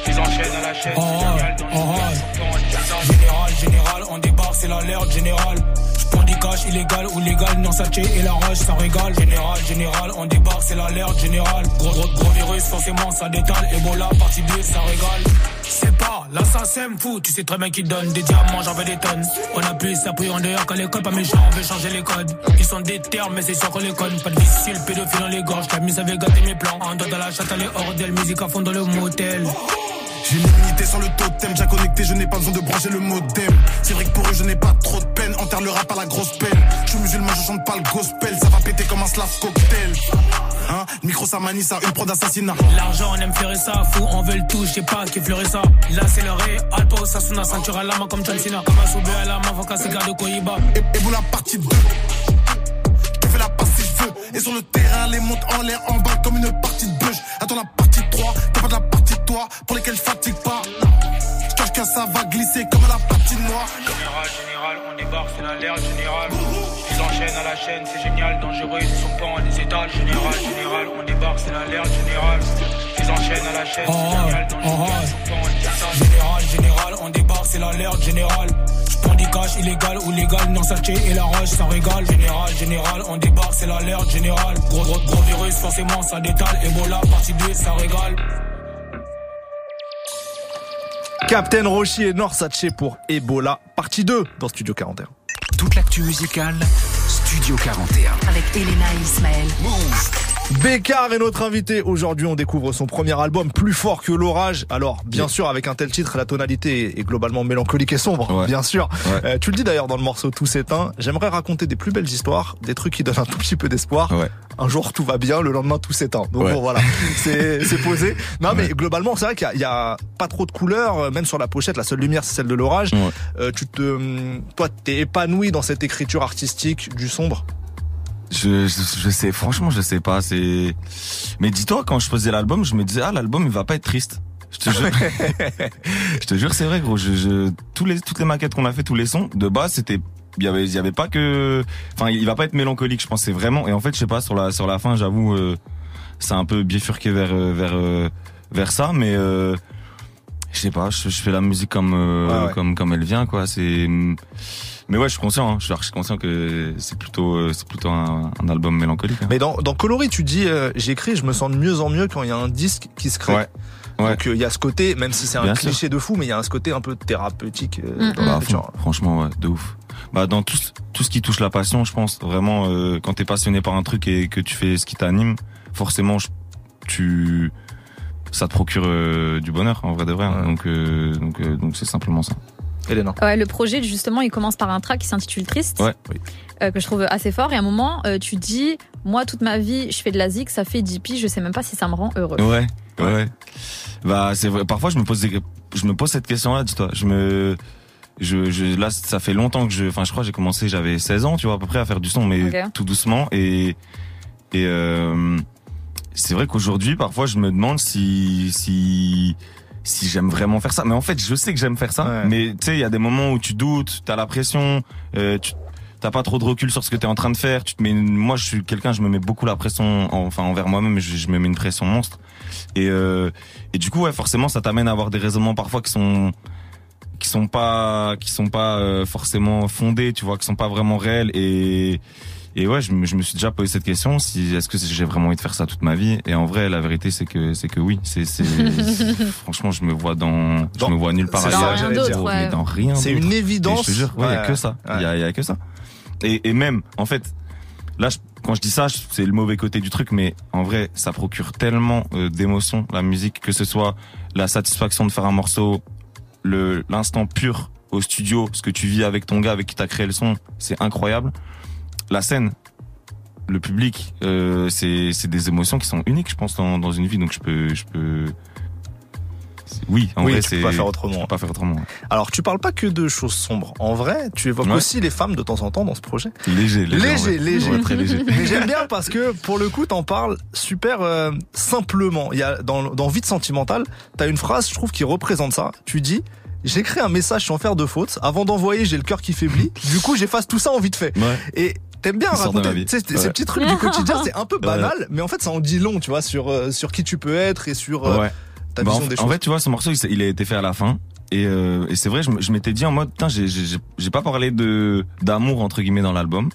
Ils enchaînent à la chaîne, c'est génial, dangereux, ils sont pas en des étals. Général, général, on débarque, c'est l'alerte générale. Je prends du cash illégal ou légal, non ça tue et la rage, ça régale. Général, général, on débarque, c'est l'alerte générale. Gros, gros, gros virus, forcément, ça détale. Ebola, partie 2, ça régale. C'est pas, l'assassin me fout, tu sais très bien qu'il donne des diamants, j'en veux des tonnes. On appuie, ça pris en dehors, quand l'école pas méchant, on veut changer les codes. Ils sont des termes, mais c'est sûr qu'on les conne. Pas de le pédophile dans les gorges, la avait gâté mes plans. En dehors de la chatte, elle est hors d'elle, musique à fond dans le motel. J'ai l'immunité sur le totem, j'ai connecté, je n'ai pas besoin de brancher le modem. C'est vrai que pour eux, je n'ai pas trop de peine. Enterre le rap à la grosse peine. Je suis musulman, je chante pas le gospel. Comme un slave cocktail. Hein, micro, ça manie ça, une prod d'assassinat. L'argent, on aime faire ça, fou, on veut le tout, je sais pas qui fleurit ça. Là, c'est le ré, Alpo, Sasuna, ceinture à la main comme John Cena. Comme un soubé à la main, faut casser garde de Kohiba. Et, et vous la partie 2. Je te fais la passe si je veux. Et sur le terrain, les montes en l'air, en bas comme une partie de bûche. Attends la partie 3, t'as pas de la partie 3 pour lesquelles je fatigue pas. Je cache que ça va glisser comme à la partie noire. Général, général, on débarque, c'est l'alerte générale. À la chaîne, c'est génial, dangereux, ils sont pas en des étals. Général, général, on débarque, c'est l'alerte générale. Ils enchaînent à la chaîne, c'est génial, dangereux, ils sont pas en des étals. Général, général, on débarque, c'est l'alerte générale. Je prends du cash illégal ou légal, non sachet et la rage, ça régale. Général, général, on débarque, c'est l'alerte générale. Gros, gros, gros virus, forcément, ça détale. Ebola, partie 2, ça régale. Captain Roshi et Norsace pour Ebola partie 2 dans Studio 41. Toute l'actu musicale, Studio 41. Avec Elena et Ismaël. Bécard est notre invité. Aujourd'hui, on découvre son premier album, Plus fort que l'orage. Alors, bien sûr, avec un tel titre, la tonalité est globalement mélancolique et sombre, Ouais. bien sûr. Ouais. Euh, tu le dis d'ailleurs dans le morceau Tout s'éteint. J'aimerais raconter des plus belles histoires, des trucs qui donnent un tout petit peu d'espoir. Ouais. Un jour, tout va bien, le lendemain, tout s'éteint. Donc bon, voilà, c'est posé. Non, mais globalement, c'est vrai qu'il y a- pas trop de couleurs, euh, même sur la pochette, la seule lumière, c'est celle de l'orage. Euh, tu te, hum, toi, t'es épanoui dans cette écriture artistique du sombre? Je, je, je sais, franchement, je sais pas. C'est. Mais dis-toi, quand je faisais l'album, je me disais ah l'album il va pas être triste. Je te jure. je te jure, c'est vrai, gros. Je, je, tous les, toutes les maquettes qu'on a fait, tous les sons, de base, c'était il y avait il y avait pas que enfin il va pas être mélancolique je pense c'est vraiment et en fait je sais pas sur la sur la fin j'avoue euh, c'est un peu bifurqué vers euh, vers euh, vers ça mais euh, je sais pas je, je fais la musique comme euh, Ouais, ouais. comme comme elle vient quoi c'est mais ouais je suis conscient hein, je suis archi conscient que c'est plutôt euh, c'est plutôt un, un album mélancolique hein. Mais dans, dans Coloris, tu dis, euh, j'écris, je me sens de mieux en mieux quand il y a un disque qui se crée. Ouais. Ouais. Donc euh, il y a ce côté, même si c'est un Bien cliché de fou, mais il y a ce côté un peu thérapeutique euh, Mm, dans Bah, fond. franchement, ouais, de ouf. Bah, dans tout, ce- tout ce qui touche la passion, je pense vraiment, euh, quand t'es passionné par un truc et que tu fais ce qui t'anime, forcément, je- tu, ça te procure euh, du bonheur, en vrai de vrai. hein. Donc, euh, donc, euh, donc c'est simplement ça. Elena. Ouais, le projet, justement, il commence par un track qui s'intitule Triste, Ouais. euh, que je trouve assez fort. Et à un moment, euh, tu dis, moi, toute ma vie, je fais de la zik, ça fait 10 piges, je sais même pas si ça me rend heureux. Ouais, ouais. Bah, c'est vrai. Parfois, je me pose, des- je me pose cette question-là, dis-toi. Je me, je, je, là, ça fait longtemps que je, enfin, je crois, que j'ai commencé, j'avais 16 ans, tu vois, à peu près, à faire du son, mais tout doucement. Et, et, euh, c'est vrai qu'aujourd'hui, parfois, je me demande si, si, si j'aime vraiment faire ça. Mais en fait, je sais que j'aime faire ça. Ouais. Mais tu sais, il y a des moments où tu doutes, t'as la pression, euh, tu, t'as pas trop de recul sur ce que t'es en train de faire. Tu te mets, une- moi, je suis quelqu'un, je me mets beaucoup la pression, en- enfin, envers moi-même, je, je me mets une pression monstre. Et, euh, et du coup, ouais, forcément, ça t'amène à avoir des raisonnements parfois qui sont qui sont pas qui sont pas euh, forcément fondés, tu vois, qui sont pas vraiment réels. Et et ouais, je me, je me suis déjà posé cette question si est-ce que j'ai vraiment envie de faire ça toute ma vie? Et en vrai, la vérité, c'est que c'est que oui. C'est c'est franchement, je me vois dans, Dans- je me vois nulle part c'est Dans ailleurs. rien d'autre, ouais. Dans rien. C'est une Et évidence. je te jure, il y a Ouais. que ça. Il y a, y a que ça. Et, et même, en fait, là, je- quand je dis ça, c'est le mauvais côté du truc, mais en vrai, ça procure tellement euh, d'émotions, la musique, que ce soit la satisfaction de faire un morceau, le l'instant pur au studio, ce que tu vis avec ton gars avec qui t'as créé le son, c'est incroyable. La scène, le public, euh, c'est c'est des émotions qui sont uniques, je pense, dans, dans une vie. Donc je peux, je peux. Oui, en Oui, vrai, tu peux c'est. pas faire autrement. peux pas faire autrement. ouais. Alors, tu parles pas que de choses sombres. En vrai, tu évoques Ouais. aussi les femmes de temps en temps dans ce projet. Léger, léger. Léger, léger. Ouais, très léger. Mais j'aime bien parce que pour le coup, t'en parles super euh, simplement. Il y a dans, dans Vite sentimentale, t'as une phrase, je trouve, qui représente ça. Tu dis. J'écris un message sans faire de faute. Avant d'envoyer, j'ai le cœur qui faiblit. Du coup, j'efface tout ça en vite fait. Ouais. Et t'aimes bien raconter Ouais. ces petits trucs du quotidien. C'est un peu banal, mais en fait, ça en dit long, tu vois, sur euh, sur qui tu peux être et sur euh, Ouais. ta Bah, vision en, des en choses. fait, tu vois, ce morceau, il, a été fait à la fin. Et, euh, et c'est vrai, je, m'étais dit en mode, putain, j'ai- j'ai j'ai- j'ai pas parlé de d'amour entre guillemets dans l'album.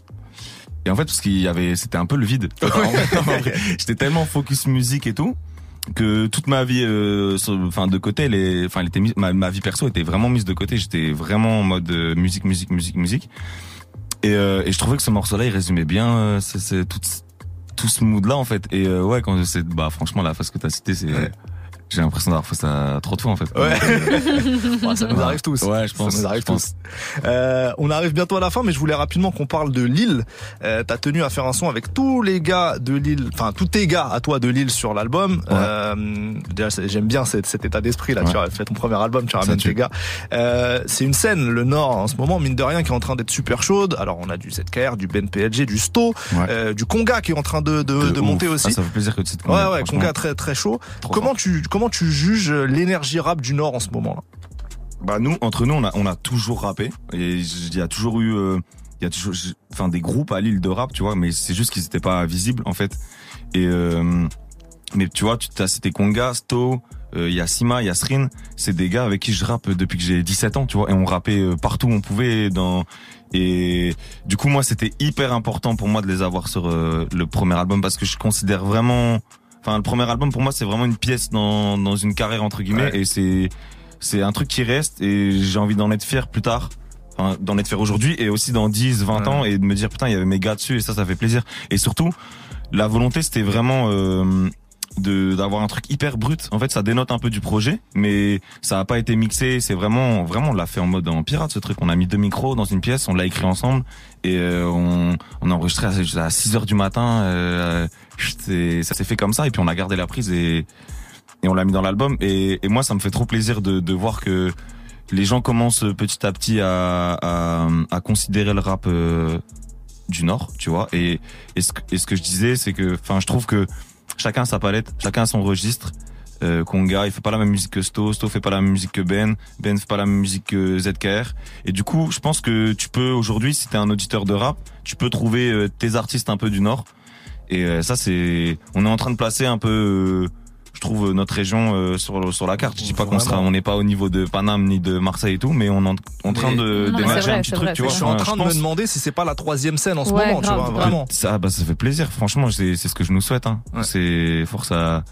Et en fait, parce qu'il y avait, c'était un peu le vide. En en J'étais tellement focus musique et tout que toute ma vie, euh, enfin de côté, elle est, enfin, elle était mise, ma, ma vie perso était vraiment mise de côté. J'étais vraiment en mode euh, musique, musique, musique, musique. Et, euh, et je trouvais que ce morceau-là, il résumait bien euh, c'est, tout, tout ce mood-là en fait. Et euh, ouais, quand c'est, bah franchement, la phase que t'as citée, c'est, j'ai l'impression d'avoir fait ça trop de fois en fait. Ouais. Ouais, ça nous arrive tous. Ouais, je pense. Ça nous arrive tous. Euh, on arrive bientôt à la fin, mais je voulais rapidement qu'on parle de Lille. Euh, T'as tenu à faire un son avec tous les gars de Lille, enfin tous tes gars à toi de Lille sur l'album. Euh, déjà, c'est- j'aime bien cet, cet état d'esprit là. Tu Ouais. as fait ton premier album, tu ramènes tes gars. Euh, c'est une scène, le Nord en ce moment, mine de rien, qui est en train d'être super chaude. Alors on a du ZKR, du Ben PLG, du Sto, Ouais. euh, du Conga qui est en train de, de, De monter Ah, aussi. ça fait plaisir que tu te Ouais, ouais. Conga très très chaud. Trop Comment fort. tu comment tu juges l'énergie rap du Nord en ce moment là Bah nous, entre nous, on a, on a toujours rappé. Et il y a toujours eu, euh, il y a toujours, enfin des groupes à Lille de rap, tu vois. Mais c'est juste qu'ils étaient pas visibles en fait. Et euh, mais tu vois, tu as cité Conga, Sto, euh, il y a Sima, il y a Srin. C'est des gars avec qui je rappe depuis que j'ai 17 ans, tu vois. Et on rappait euh, partout où on pouvait dans. Et du coup, moi, c'était hyper important pour moi de les avoir sur euh, le premier album parce que je considère vraiment. Enfin, le premier album pour moi, c'est vraiment une pièce dans dans une carrière entre guillemets. Ouais. Et c'est c'est un truc qui reste et j'ai envie d'en être fier plus tard. Enfin, d'en être fier aujourd'hui et aussi dans 10, 20 Ouais. ans et de me dire putain, il y avait mes gars dessus et ça, ça fait plaisir. Et surtout, la volonté, c'était vraiment euh, de d'avoir un truc hyper brut. En fait, ça dénote un peu du projet, mais ça a pas été mixé. C'est vraiment, vraiment, on l'a fait en mode en pirate ce truc. On a mis deux micros dans une pièce, on l'a écrit ensemble et euh, on, on a enregistré à, à 6 heures du matin. Euh, ça s'est fait comme ça et puis on a gardé la prise et et on l'a mis dans l'album. Et, et moi, ça me fait trop plaisir de, de voir que les gens commencent petit à petit à, à, à considérer le rap euh, du Nord, tu vois. Et, et, ce, et ce que je disais, c'est que, enfin, je trouve que chacun sa palette, chacun son registre. Euh, Conga, il fait pas la même musique que Sto, Sto fait pas la même musique que Ben, Ben fait pas la même musique que ZKR. Et du coup, je pense que tu peux aujourd'hui, si t'es un auditeur de rap, tu peux trouver euh, tes artistes un peu du Nord. Et euh, ça, c'est, on est en train de placer un peu, euh, je trouve notre région euh, sur sur la carte. Je dis pas qu'on sera, on n'est pas au niveau de Paname ni de Marseille et tout, mais on est en, train Mais- de d'émerger un petit truc, tu vois. Je suis en Ouais, train de me demander si c'est pas la troisième scène en ce Ouais, moment, tu vois, vraiment. Ça, bah, ça fait plaisir. Franchement, c'est c'est ce que je nous souhaite. Hein. C'est force à,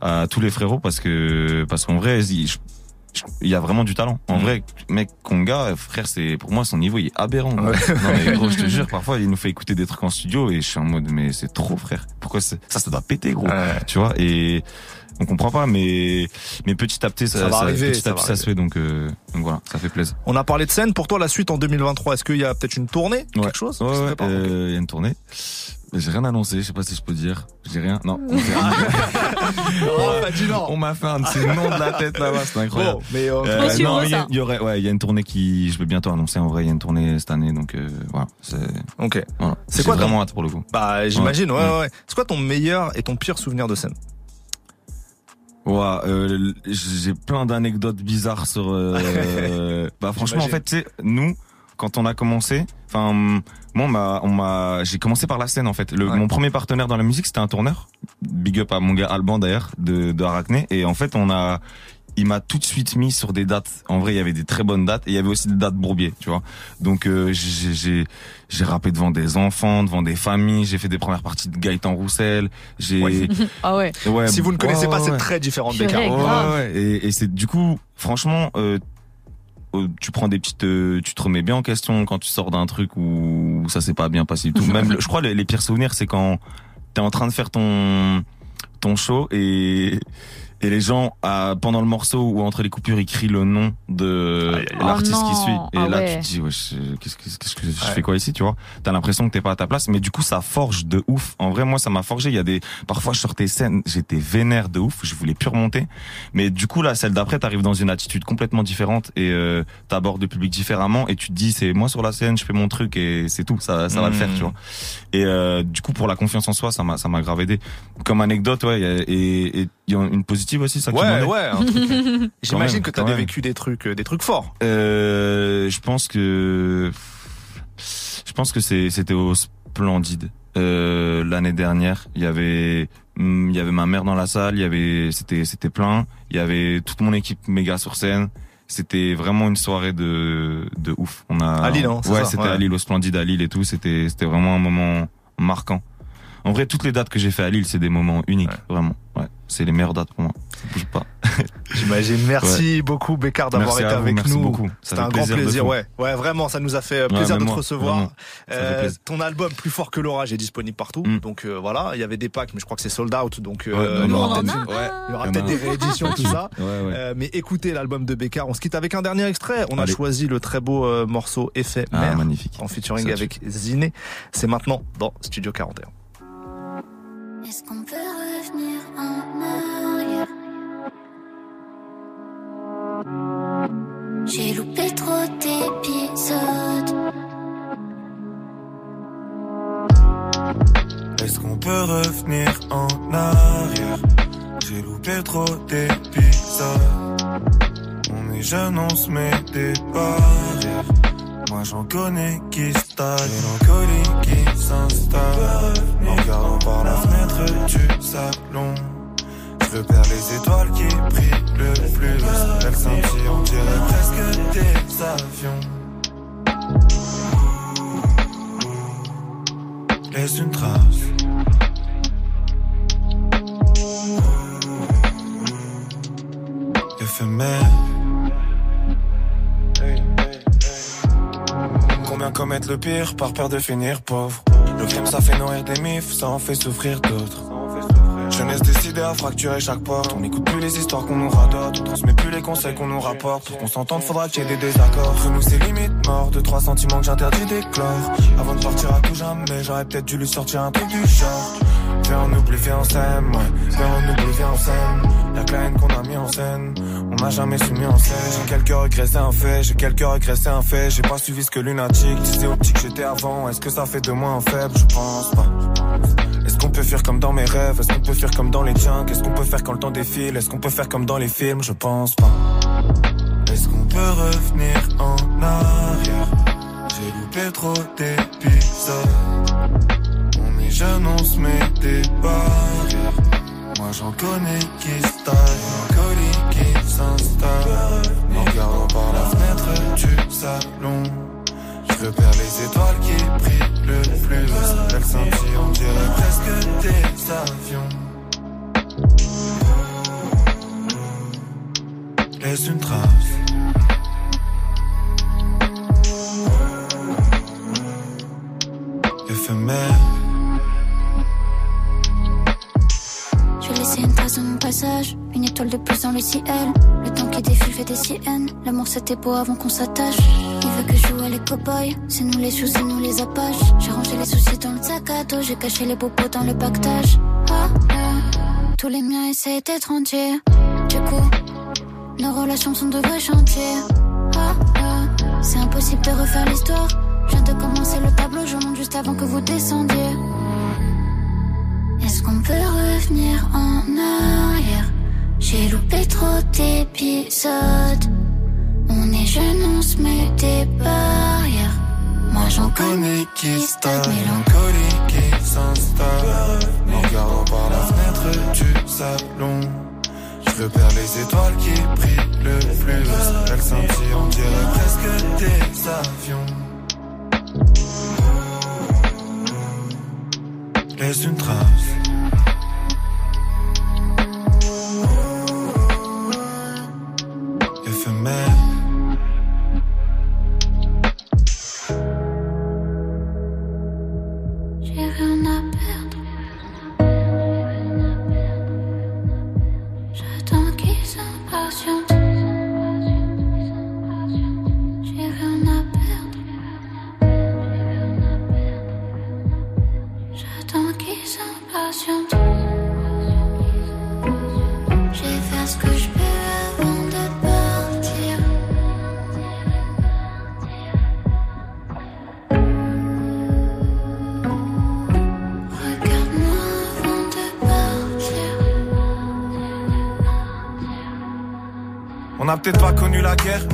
à tous les frérots parce que parce qu'en vrai, il je- je- il y a vraiment du talent. Mm. En vrai, mec, Konga, frère, c'est pour moi son niveau il est aberrant. Non mais gros, je te jure, parfois il nous fait écouter des trucs en studio et je suis en mode mais c'est trop, frère. Pourquoi c'est- ça, ça doit péter, gros. Tu vois et on comprend pas, mais mais petit à petit ça, Ça va arriver, petit ça à va petit ça se fait donc euh, donc voilà, ça fait plaisir. On a parlé de scène. Pour toi, la suite en 2023, est-ce qu'il y a peut-être une tournée, Ouais. quelque chose Ouais, qui se ouais, prépare euh, il y a une tournée. J'ai rien annoncé, je sais pas si je peux dire. J'ai rien. Non. Oh, bah, dis non. On m'a fait un petit nom de la tête là-bas, c'est incroyable. Bon, mais euh, Euh, non, mais il y a- il y aurait, ouais, il y a une tournée qui, je vais bientôt annoncer. En vrai, il y a une tournée cette année, donc euh, voilà. C'est. Ok. Voilà. C'est quoi ton- vraiment hâte pour le coup. Bah, j'imagine, ouais, Ouais. ouais. ouais. C'est quoi ton meilleur et ton pire souvenir de scène? Ouais, euh, j'ai plein d'anecdotes bizarres sur. euh, bah franchement, en fait, tu sais, nous, quand on a commencé, enfin, moi, on m'a, on m'a, j'ai commencé par la scène en fait. Le, Mon premier partenaire dans la musique, c'était un tourneur. Big up à mon gars Alban d'ailleurs de, de Arachné. Et en fait, on a, il m'a tout de suite mis sur des dates. En vrai, il y avait des très bonnes dates et il y avait aussi des dates bourbier, tu vois. Donc euh, j'ai j'ai j'ai rappé devant des enfants, devant des familles. J'ai fait des premières parties de Gaëtan Roussel. J'ai Ah ouais. Ouais, Si vous ne connaissez ouais, pas, ouais, c'est très différent de Becca. Ouais, et, et c'est du coup, franchement, euh, euh, tu prends des petites, euh, tu te remets bien en question quand tu sors d'un truc où ça s'est pas bien passé du tout. Même, je crois, les, les pires souvenirs, c'est quand t'es en train de faire ton ton show et et les gens à, pendant le morceau ou entre les coupures ils crient le nom de l'artiste Oh qui non. suit. Et Ah là ouais. tu te dis wesh, euh, qu'est-ce que qu'est-ce que je fais quoi ici tu vois? T'as l'impression que t'es pas à ta place mais du coup ça forge de ouf. En vrai moi ça m'a forgé. Il y a des parfois je sortais scène j'étais vénère de ouf je voulais plus remonter. Mais du coup là celle d'après t'arrives dans une attitude complètement différente et euh, t'abordes le public différemment et tu te dis c'est moi sur la scène je fais mon truc et c'est tout. Ça ça va le faire tu vois. Et euh, du coup pour la confiance en soi ça m'a ça m'a grave aidé comme anecdote ouais et et il y a une positive aussi ça Ouais, ouais. J'imagine que t'as vécu des trucs, euh, des trucs forts. Euh, je pense que je pense que c'est c'était au Splendide euh, l'année dernière. Il y avait hum, il y avait ma mère dans la salle. Il y avait c'était c'était plein. Il y avait toute mon équipe méga sur scène. C'était vraiment une soirée de de ouf. On a À Lille, hein, ouais, c'était ouais. à Lille au Splendide à Lille et tout. C'était c'était vraiment un moment marquant. En vrai, toutes les dates que j'ai fait à Lille, c'est des moments uniques, vraiment. Ouais, c'est les meilleures dates pour moi. Ça bouge pas. J'imagine. Merci beaucoup, Bécard, d'avoir été à vous, avec merci nous. beaucoup. C'était un grand plaisir ouais. Ouais, vraiment, ça nous a fait Ouais, plaisir de te moi, recevoir. Euh, plaisir. ton album Plus fort que l'orage est disponible partout. Donc euh, voilà, il y avait des packs, mais je crois que c'est sold out. Donc euh, il y aura peut-être des rééditions, tout ça. Ouais, ouais. Euh, mais écoutez l'album de Bécard. On se quitte avec un dernier extrait. On a choisi le très beau euh, morceau Effet Ah, Mer magnifique. en featuring avec Ziné. C'est maintenant dans Studio 41. Est-ce qu'on peut revenir en arrière? J'ai loupé trop d'épisodes. Est-ce qu'on peut revenir en arrière? J'ai loupé trop d'épisodes. On est jeune, on se met des barrières. Moi j'en connais qui stagnent, mélancolie qui s'installe. En regardant par la fenêtre du salon. Je repère les étoiles qui brillent le plus. Elles scintillent, on dirait presque des avions. Laisse une trace. Éphémère. Commettent le pire par peur de finir pauvre. Le crime ça fait nourrir des mifs, ça en fait souffrir d'autres. Jeunesse décidée à fracturer chaque porte. On n'écoute plus les histoires qu'on nous radote. On transmet plus les conseils qu'on nous rapporte. Pour qu'on s'entende faudra qu'il y ait des désaccords. Entre nous c'est limite mort De trois sentiments que j'interdis d'éclore. Avant de partir à tout jamais J'aurais peut-être dû lui sortir un truc du genre Viens on oublie, viens on s'aime ouais. Viens on oublie, viens on s'aime. Y'a que la haine qu'on a mis en scène On n'a jamais su mis en scène. J'ai quelques regrets c'est un fait J'ai quelques regrets c'est un fait. J'ai pas suivi ce que lunatique disait au petit que j'étais avant. Est-ce que ça fait de moi un faible? Je pense pas. Est-ce qu'on peut peut fuir comme dans mes rêves? Est-ce qu'on peut fuir comme dans les tiens? Qu'est-ce qu'on peut faire quand le temps défile? Est-ce qu'on peut faire comme dans les films? Je pense pas. Est-ce qu'on peut revenir en arrière? J'ai loupé trop d'épisodes. Met des barrières. Moi j'en connais qui colis qui s'installe. En regardant par la fenêtre du salon. Je repère les étoiles qui brillent le plus. Elles scintillent, on dirait presque des avions. Laisse une trace. De plus le ciel. Le temps qui défile fait des siennes. L'amour c'était beau avant qu'on s'attache. Il veut que je joue à les cow-boys. C'est nous les choux, c'est nous les apaches. J'ai rangé les soucis dans le sac à dos. J'ai caché les bobos dans le pactage. Ah, ah. Tous les miens essaient d'être entiers. Du coup, nos relations sont de vrais chantiers. Ah, ah. C'est impossible de refaire l'histoire. Je viens de commencer le tableau, je monte juste avant que vous descendiez. Est-ce qu'on peut revenir en arrière? J'ai loupé trop d'épisodes. On est jeunes, on se met des barrières. Moi j'en connais qui stade Mélancolie qui s'installe. En regardant par la fenêtre du salon. Je repère les étoiles qui brillent le plus. Elles scintillent, on dirait presque des avions. Laisse une trace.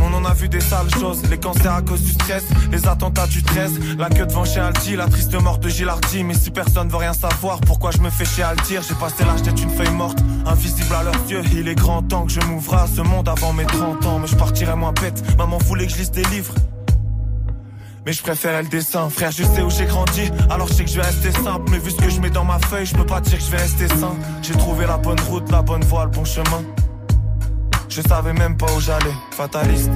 On en a vu des sales choses. Les cancers à cause du stress, les attentats du 13, la queue devant chez Aldi, la triste mort de Gilardi. Mais si personne veut rien savoir, pourquoi je me fais le dire? J'ai passé l'âge d'être une feuille morte, invisible à leurs yeux. Il est grand temps que je m'ouvre à ce monde avant mes 30 ans. Mais je partirai moins bête, maman voulait que je lise des livres. Mais je préférais le dessin, frère, je sais où j'ai grandi, alors je sais que je vais rester simple. Mais vu ce que je mets dans ma feuille, je peux pas dire que je vais rester sain. J'ai trouvé la bonne route, la bonne voie, le bon chemin. Je savais même pas où j'allais, fataliste.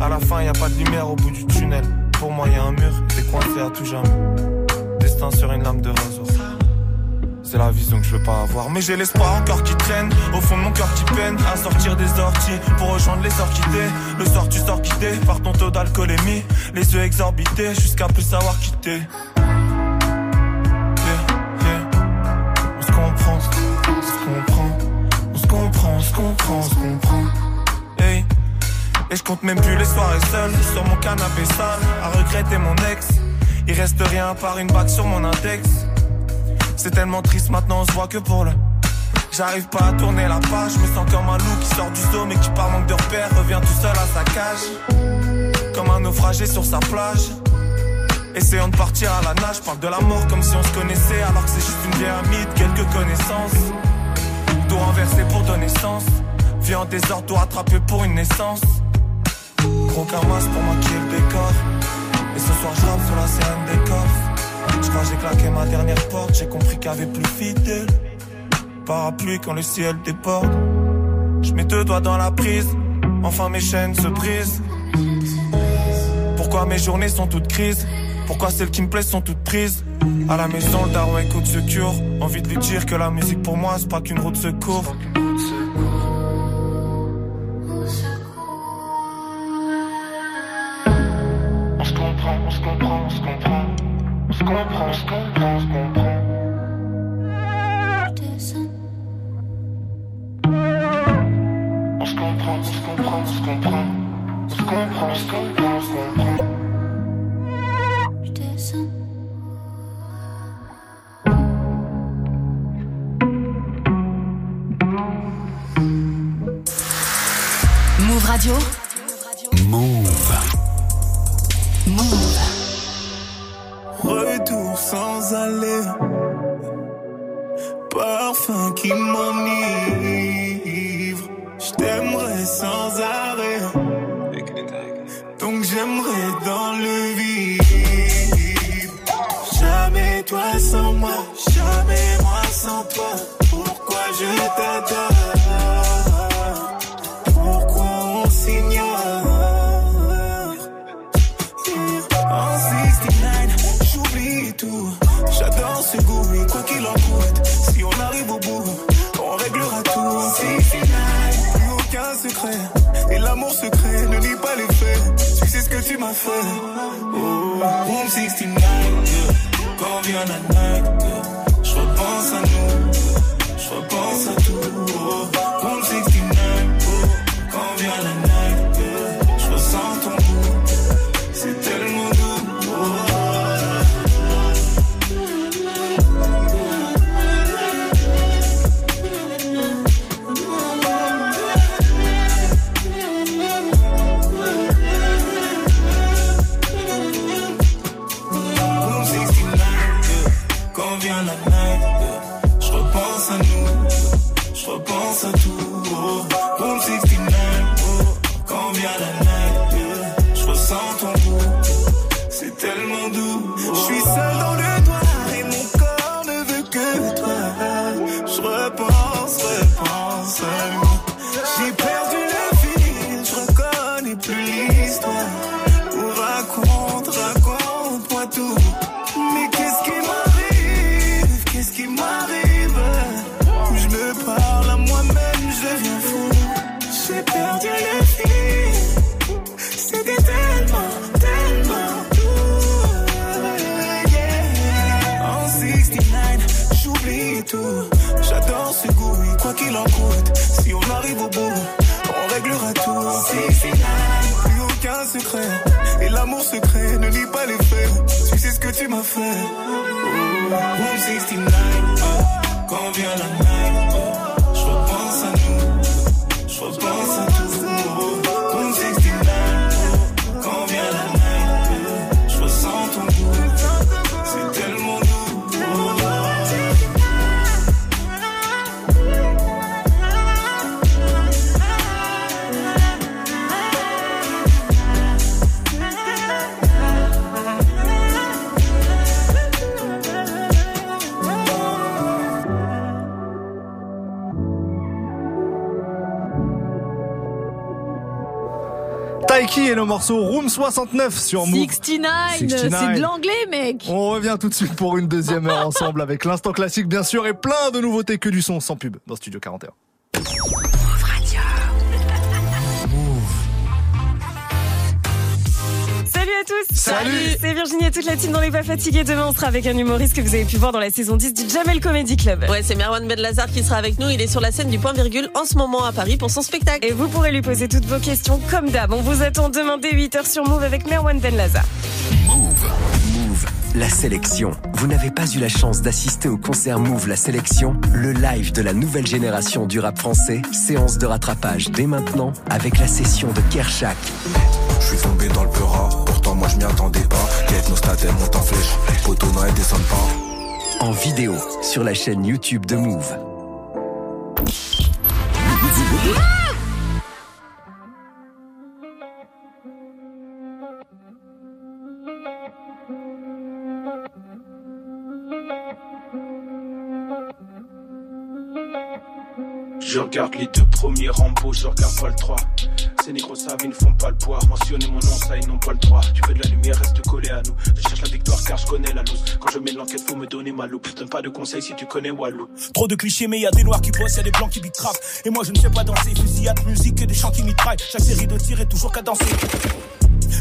À la fin, y a pas de lumière au bout du tunnel. Pour moi, y a un mur, t'es coincé à tout jamais. Destin sur une lame de rasoir. C'est la vision que je veux pas avoir. Mais j'ai l'espoir encore qui traîne. Au fond de mon cœur qui peine à sortir des orties pour rejoindre les orchidées. Le soir, tu sors quitté par ton taux d'alcoolémie. Les yeux exorbités jusqu'à plus savoir quitter. Yeah, yeah. On se comprend, on se comprend. On se comprend, on se comprend, on se comprend. Hey. Et je compte même plus les soirées seules sur mon canapé sale à regretter mon ex. Il reste rien à part une bague sur mon index. C'est tellement triste maintenant, on se voit que pour le. J'arrive pas à tourner la page, je me sens comme un loup qui sort du zoo mais qui par manque de repères revient tout seul à sa cage. Comme un naufragé sur sa plage. Essayant de partir à la nage, parle de la mort comme si on se connaissait alors que c'est juste une vieille amie quelques connaissances. Tout renversé pour donner sens. Vie en désordre, tout rattrapé pour une naissance. Gros camas pour maquiller le décor. Et ce soir je sur la scène des coffres. Je j'ai claqué ma dernière porte, j'ai compris qu'il y avait plus fidèle. Parapluie quand le ciel déborde. Je mets deux doigts dans la prise, enfin mes chaînes se brisent. Pourquoi mes journées sont toutes crises? Pourquoi celles qui me plaisent sont toutes prises À la maison, le daron écoute secours. Envie de lui dire que la musique pour moi, c'est pas qu'une route de secours. Repense à nous, je repense à tout. Et le morceau Room 69 sur Move. 69, 69. c'est de l'anglais, mec. On revient tout de suite pour une deuxième heure ensemble avec l'instant classique bien sûr et plein de nouveautés que du son sans pub dans Studio 41. À tous Salut. C'est Virginie et toute la team dans les pas fatigués. Demain, on sera avec un humoriste que vous avez pu voir dans la saison 10 du Jamel Comedy Club. Ouais, c'est Merwan Ben Lazar qui sera avec nous. Il est sur la scène du Point Virgule en ce moment à Paris pour son spectacle. Et vous pourrez lui poser toutes vos questions comme d'hab. On vous attend demain dès 8h sur Move avec Merwan Ben Lazar. Move, la sélection. Vous n'avez pas eu la chance d'assister au concert Move La Sélection, le live de la nouvelle génération du rap français. Séance de rattrapage dès maintenant avec la session de Kershak. Je suis tombé dans le pourtant moi je m'y attendais pas. Quête nos stats, elles montent en flèche. Poteau non, elles descendent pas. En vidéo sur la chaîne YouTube de Move. Je regarde les deux premiers Rambo, je regarde pas le 3. Ces négros savent, ils ne font pas le poids. Mentionner mon nom, ça, ils n'ont pas le droit. Tu veux de la lumière, reste collé à nous. Je cherche la victoire car je connais la loose. Quand je mets l'enquête, faut me donner ma loupe. Donne pas de conseils si tu connais Walou. Trop de clichés, mais y a des noirs qui bossent, y a des blancs qui rap. Et moi je ne sais pas danser, fusillade, musique et des chants qui mitraillent. Chaque série de tirs est toujours cadencée.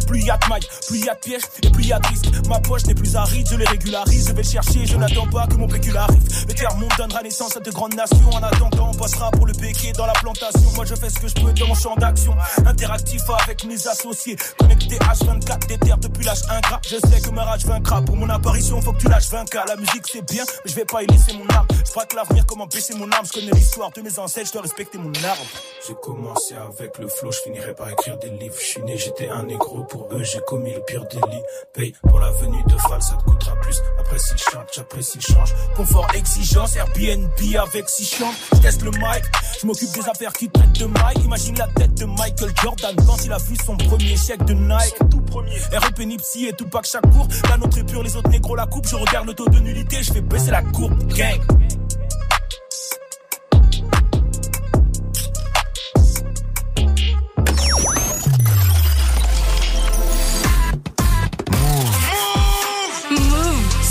Plus y a de mailles, plus y a de pièges et plus y a de risques. Ma poche n'est plus aride, je les régularise. Je vais le chercher, je n'attends pas que mon pécule arrive. Le tiers-monde donnera naissance à de grandes nations. En attendant, on passera pour le béquet dans la plantation. Moi, je fais ce que je peux dans mon champ d'action. Interactif avec mes associés. Connecté H24, déterre depuis l'âge ingrat. Je sais que ma rage vaincra. Pour mon apparition, faut que tu lâches 20K. La musique, c'est bien, mais je vais pas y laisser mon âme. Je crois que l'avenir, comment baisser mon âme? Je connais l'histoire de mes ancêtres, je dois respecter mon arbre. J'ai commencé avec le flow, je finirai par écrire des livres. Je suis né, j'étais un négro pour eux, j'ai commis le pire délit. Paye pour la venue de Fall, ça te coûtera plus. Après s'il chante, j'apprécie le change. Confort, exigence, Airbnb avec six chambres. Je teste le mic, je m'occupe des affaires qui traitent de Mike. Imagine la tête de Michael Jordan quand il a vu son premier chèque de Nike. Tout premier. REP Nipsey et Tupac chaque cours. La nôtre est pure, les autres négros la coupe. Je regarde le taux de nullité, je fais baisser la courbe. Gang.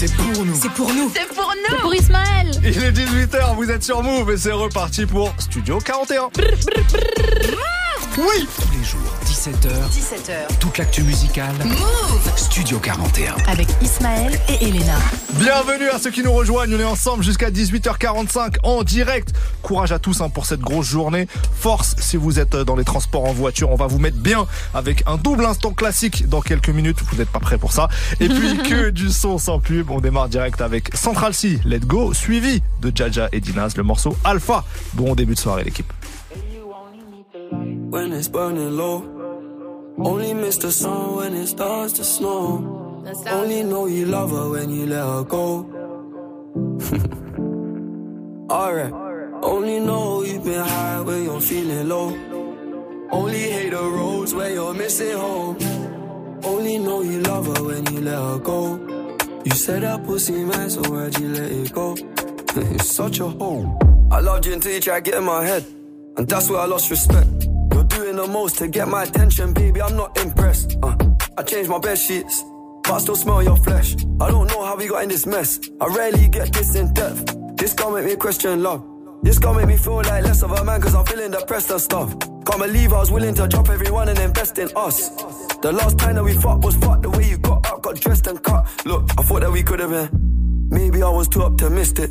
C'est pour nous. C'est pour nous. C'est pour nous. C'est pour Ismaël. Il est 18h, vous êtes sur Move et c'est reparti pour Studio 41. Oui Tous les jours, 17h. 17h. Toute l'actu musicale. Move Studio 41. Avec Ismaël et Elena. Bienvenue à ceux qui nous rejoignent, on est ensemble jusqu'à 18h45 en direct. Courage à tous hein, pour cette grosse journée. Force si vous êtes dans les transports en voiture, on va vous mettre bien avec un double instant classique dans quelques minutes. Vous n'êtes pas prêts pour ça. Et puis que du son sans pub, on démarre direct avec Central C, Let Go, suivi de Jaja et Dinaz, le morceau Alpha. Bon début de soirée l'équipe. when it's burning low. Only miss the sun when it starts to snow. Only know you love her when you let her go. Alright. Only know you've been high when you're feeling low. Only hate the roads where you're missing home. Only know you love her when you let her go. You said that pussy man, so why'd you let it go? it's such a hole. I loved you until you tried to get in my head. And that's where I lost respect. Doing the most to get my attention, baby. I'm not impressed. Uh, I changed my bed sheets, but I still smell your flesh. I don't know how we got in this mess. I rarely get this in depth. This gon' make me question love. This gon' make me feel like less of a man, cause I'm feeling depressed and stuff. Can't believe I was willing to drop everyone and invest in us. The last time that we fought was fucked the way you got up, got dressed and cut. Look, I thought that we could have been. Maybe I was too optimistic.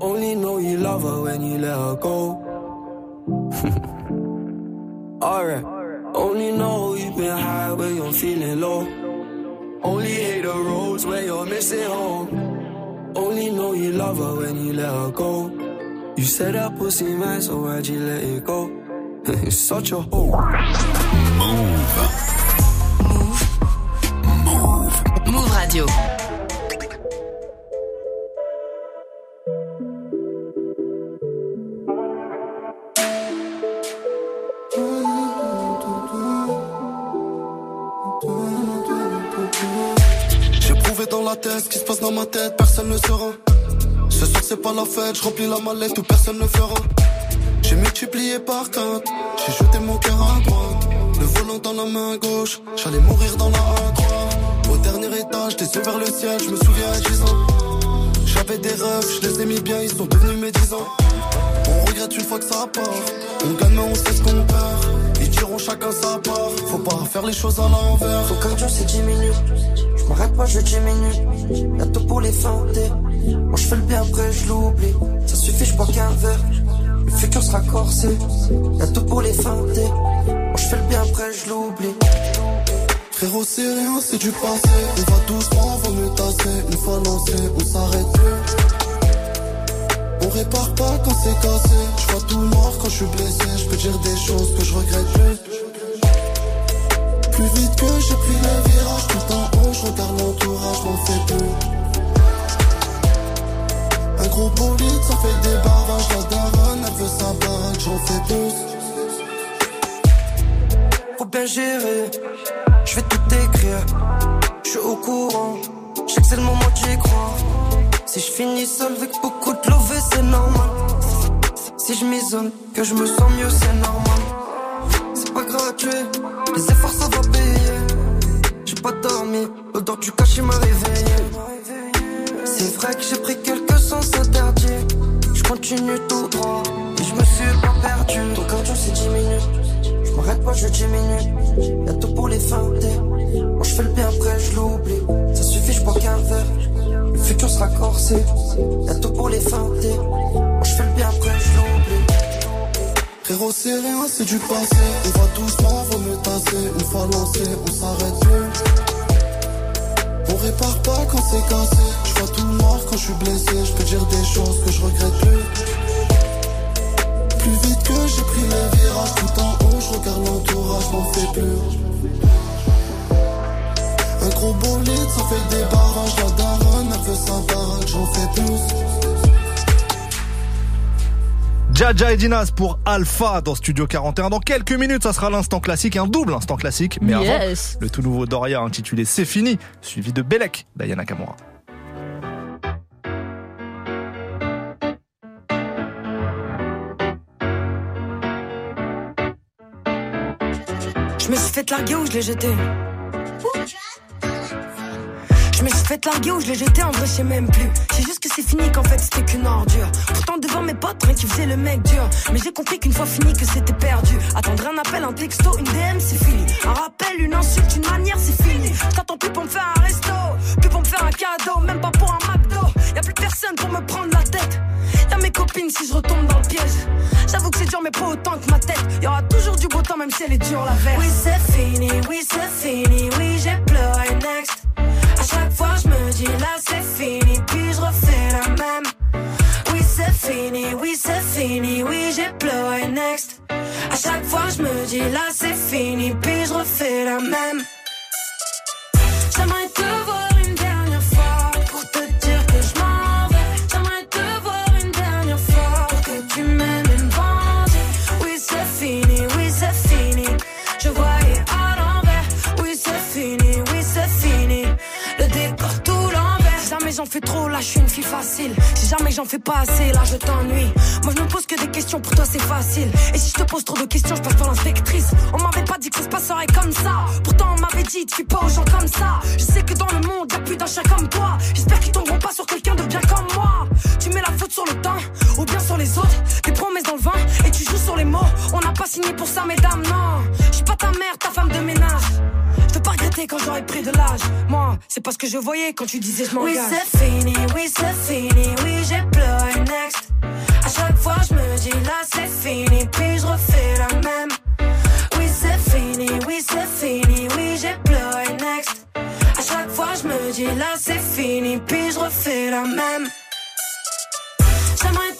Only know you love her when you let her go. Alright. Only know you've been high when you're feeling low. Only hate the roads where you're missing home. Only know you love her when you let her go. You said that pussy man, so why'd you let it go? it's such a hole. Move. Move. Move Radio. Tête ce qui se passe dans ma tête, personne ne saura. Ce soir c'est pas la fête, je remplis la mallette où personne ne fera. J'ai multiplié par quatre, j'ai jeté mon cœur à droite. Le volant dans la main gauche, j'allais mourir dans la A3. Au dernier étage, des yeux vers le ciel, je me souviens à 10 ans. J'avais des rêves, je les ai mis bien, ils sont devenus mes 10 ans. On regrette une fois que ça part. On gagne, mais on sait ce qu'on perd. Chacun sa part. Faut pas faire les choses à l'envers. Faut cardio, c'est 10 minutes. Je m'arrête pas, je diminue. Y'a tout pour les feinter. Moi, je fais le bien, après, je l'oublie. Ça suffit, je bois qu'un verre. Le futur sera corsé. Y'a tout pour les feinter. Moi, je fais le bien, après, je l'oublie. Frérot, c'est rien, c'est du passé. On va doucement, vaut mieux tasser. Une fois lancé, on s'arrête plus. On répare pas quand c'est cassé. Je vois tout noir quand je suis blessé. Je peux dire des choses que je regrette plus. Plus vite que j'ai pris le virage, tout en haut, je regarde l'entourage, m'en fais plus. Un gros bolide, ça fait des barrages. La daronne, elle veut sa baraque, j'en fais plus. Faut bien gérer. Je vais tout écrire. Je suis au courant. Je sais que c'est le moment d'y croire. Si je finis seul avec beaucoup de love, c'est normal. Si je m'isole, que je me sens mieux, c'est normal. C'est pas gratuit. Les efforts, ça va payer. J'ai pas dormi. L'odeur du cachet m'a réveillé. C'est vrai que j'ai pris quelques sens interdits. Je continue tout droit. Et je me suis pas perdu. Ton cardio, c'est 10 minutes. Je m'arrête pas, je diminue. Y'a tout pour les feinter. Moi je fais le bien après, je l'oublie. Ça suffit, je bois qu'un verre. Le futur sera corsé. Y'a tout pour les feinter. Je fais le bien après, je l'oublie. Frérot, c'est rien, c'est du passé. On va doucement, vaut mieux tasser. Une fois lancé, on s'arrête plus. On répare pas quand c'est cassé. Je vois tout noir quand je suis blessé. Je peux dire des choses que je regrette plus. Plus vite que j'ai pris le virage, tout en haut, je regarde l'entourage, m'en fais plus. Gros bolide, ça fait des barrages. La daronne, elle veut sa baraque, j'en fais plus. Jaja et Dinas pour Alpha dans Studio 41. Dans quelques minutes, ça sera l'instant classique, un double instant classique. Mais Yes. avant, le tout nouveau Doria intitulé C'est fini, suivi de Belek d'Ayana Kamura. Je me suis fait larguer ou je l'ai jeté? Je me suis fait larguer ou je l'ai jeté, en vrai je sais même plus. C'est juste que c'est fini qu'en fait c'était qu'une ordure. Pourtant devant mes potes, rien qui faisait le mec dur. Mais j'ai compris qu'une fois fini que c'était perdu. Attendre un appel, un texto, une DM c'est fini. Un rappel, une insulte, une manière c'est fini. T'attends plus pour me faire un resto. Plus pour me faire un cadeau, même pas pour un McDo. Y'a plus personne pour me prendre la tête. Y'a mes copines si je retombe dans le piège. J'avoue que c'est dur mais pas autant que ma tête. Y'aura toujours du beau temps même si elle est dure la verse. Oui c'est fini, oui c'est fini, oui j'ai pleuré next chaque fois je me dis là c'est fini Puis je refais la même. Oui c'est fini, oui c'est fini, oui j'ai pleuré next. À chaque fois je me dis là c'est fini Puis je refais la même. J'aimerais te voir j'en fais trop là je suis une fille facile. Si jamais j'en fais pas assez là je t'ennuie. Moi je me pose que des questions pour toi c'est facile. Et si je te pose trop de questions je passe par l'inspectrice. On m'avait pas dit que ça se passerait comme ça. Pourtant on m'avait dit tu pas aux gens comme ça. Je sais que dans le monde y'a plus d'un chien comme toi. J'espère qu'ils tomberont pas sur quelqu'un de bien comme moi. Tu mets la faute sur le temps ou bien sur les autres. Tes promesses dans le vin et tu joues sur les mots. On n'a pas signé pour ça mesdames non. Je suis pas ta mère ta femme de ménage. Je pas regretter quand j'aurai pris de l'âge. Moi, c'est pas ce que je voyais quand tu disais je m'engage. Oui, fini, oui, c'est fini, oui, j'ai pleuré next. À chaque fois, je me dis là, c'est fini, puis je refais la même. Oui, c'est fini, oui, c'est fini, oui, j'ai pleuré next. À chaque fois, je me dis là, c'est fini, puis je refais la même. J'aimerais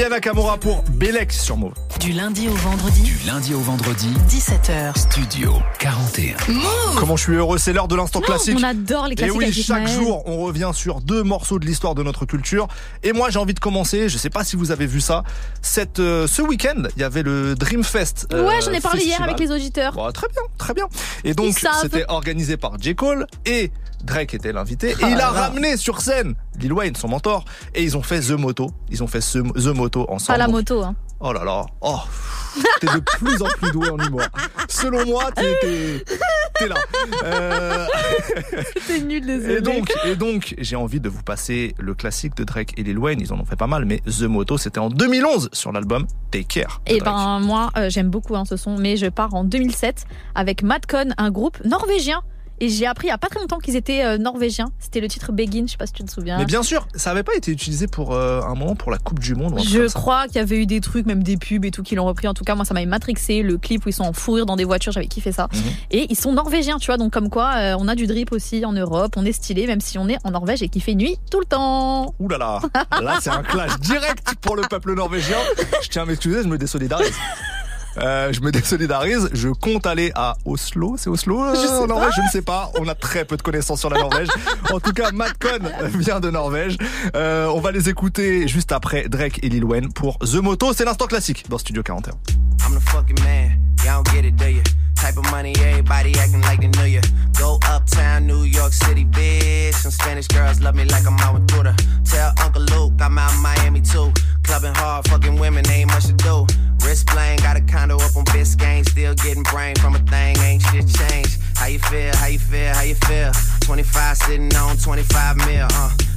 Ayana Kamura pour Belex sur Move. Du lundi au vendredi, Du lundi au vendredi, 17h. Studio 41. Comment je suis heureux, c'est l'heure de l'instant classique. on adore les Et classiques oui, avec chaque Ismaël. jour, on revient sur deux morceaux de l'histoire de notre culture. Et moi, j'ai envie de commencer. Je sais pas si vous avez vu ça. Cette, euh, ce week-end, il y avait le Dreamfest. euh, Ouais, j'en ai parlé hier avec les auditeurs. Bon, très bien, très bien. Et donc, c'était organisé par J. Cole et Drake était l'invité. Ah et il a là ramené sur scène Lil Wayne, son mentor. Et ils ont fait The Moto. Ils ont fait The Moto ensemble. Pas la moto, hein. Oh là là. Oh. T'es de plus en plus doué en humour. Selon moi, t'es, là. Euh, C'était nul, désolé. et donc, et donc, j'ai envie de vous passer le classique de Drake et Lil Wayne. Ils en ont fait pas mal, mais The Moto, c'était en 2011 sur l'album Take Care. Et Drake. ben moi euh, j'aime beaucoup hein, ce son, mais je pars en 2007 avec Madcon, un groupe norvégien. Et j'ai appris il y a pas très longtemps qu'ils étaient euh, norvégiens. C'était le titre Begin, je sais pas si tu te souviens. Mais bien sûr, ça avait pas été utilisé pour euh, un moment pour la Coupe du Monde. Je crois qu'il y avait eu des trucs, même des pubs et tout, qui l'ont repris. En tout cas, moi, ça m'avait matrixé. Le clip où ils sont en fourrure dans des voitures, j'avais kiffé ça. Mhm. Et ils sont norvégiens, tu vois. Donc, comme quoi, euh, on a du drip aussi en Europe. On est stylé, même si on est en Norvège et qu'il fait nuit tout le temps. Ouh là là, là c'est un clash direct pour le peuple norvégien. Je tiens à m'excuser, je me désolidarise. Euh, je me désolidarise, je compte aller à Oslo, c'est Oslo euh, Je sais en Norvège, pas. je ne sais pas, on a très peu de connaissances sur la Norvège. En tout cas, Madcon vient de Norvège. Euh, on va les écouter juste après Drake et Lil Wayne pour The Moto, c'est l'instant classique dans Studio 41. I'm the Type of money, everybody acting like they knew ya. Go uptown, New York City, bitch. Some Spanish girls love me like I'm out with. Tell Uncle Luke I'm out Miami too. Clubbing hard, fucking women, ain't much to do. Wrist playing, got a condo up on Biscayne. Still getting brain from a thing, ain't shit changed. How you feel, how you feel, how you feel? 25 sitting on 25 mil, uh.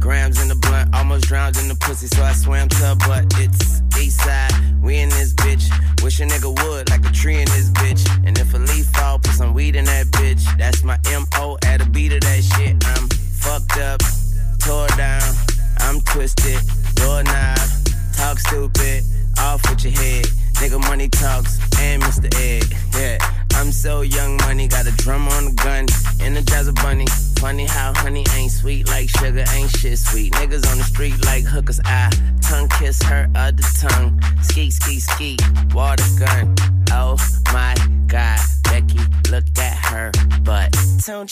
grams in the blunt, almost drowned in the pussy, so I swam to her. It's east side, we in this bitch. Wish a nigga would, like a tree in this bitch. And if a leaf fall, put some weed in that bitch. That's my MO at a beat of that shit. I'm fucked up,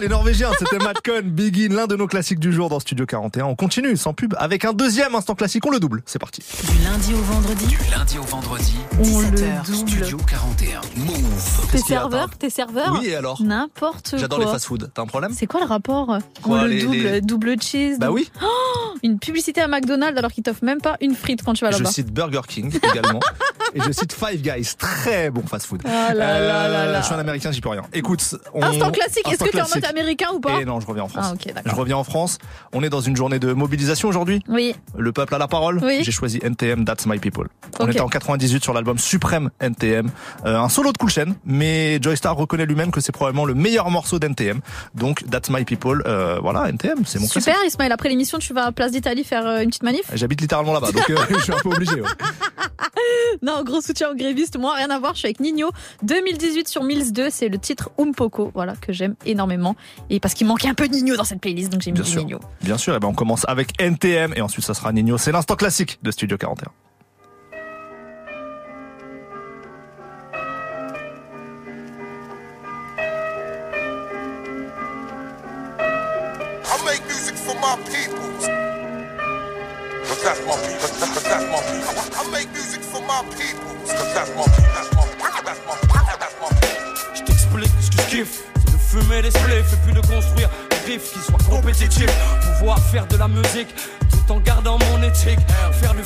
Les Norvégiens, c'était Madcon, Begin, l'un de nos classiques du jour dans Studio 41. On continue sans pub avec un deuxième instant classique, on le double. C'est parti. Du lundi au vendredi. Du lundi au vendredi. On 17h, le double. Studio 41. Move. T'es serveurs, t'es serveurs. Oui, et alors N'importe quoi. J'adore les fast-food. T'as un problème C'est quoi le rapport On le double, double cheese. Bah oui. Oh, une publicité à McDonald's alors qu'ils t'offrent même pas une frite quand tu vas là-bas. Je cite Burger King également. et je cite Five Guys. Très bon fast food. Ah là là là là. Je suis un américain, j'y peux rien. Écoute, on... Instant classique, est-ce que t'es en mode américain ou pas Et non, je reviens en France. Ah, ok, je reviens en France. On est dans une journée de mobilisation aujourd'hui. Oui. Le peuple a la parole. Oui. J'ai choisi NTM, That's My People. On Ok. était en 98 sur l'album Suprême NTM. Euh, un solo de Cool Chain, mais Joy Star reconnaît lui-même que c'est probablement le meilleur morceau d'NTM. Donc That's My People, euh, voilà, NTM, c'est mon classique. Super, Ismaël. Après l'émission, tu vas à Place d'Italie faire euh, une petite manif J'habite littéralement là-bas, donc euh, je suis un peu obligé. ouais. Non, gros soutien aux grévistes. Moi, rien à voir. Je suis avec Nino. 2018 sur Mills 2, c'est le titre Umpoko, voilà, que j'aime énormément. Et parce qu'il manquait un peu de Nino dans cette playlist, donc j'ai mis Bien du sûr. Nino. Bien sûr, et ben on commence avec NTM et ensuite ça sera Nino. C'est l'instant classique de Studio 41. Tout en gardant mon éthique.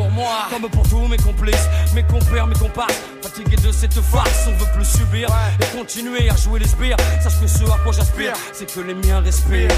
Pour moi, comme pour tous mes complices, mes compères, mes comparses. Fatigué de cette farce, on veut plus subir. Et continuer à jouer les sbires. Sache que ce à quoi j'aspire, c'est que les miens respirent.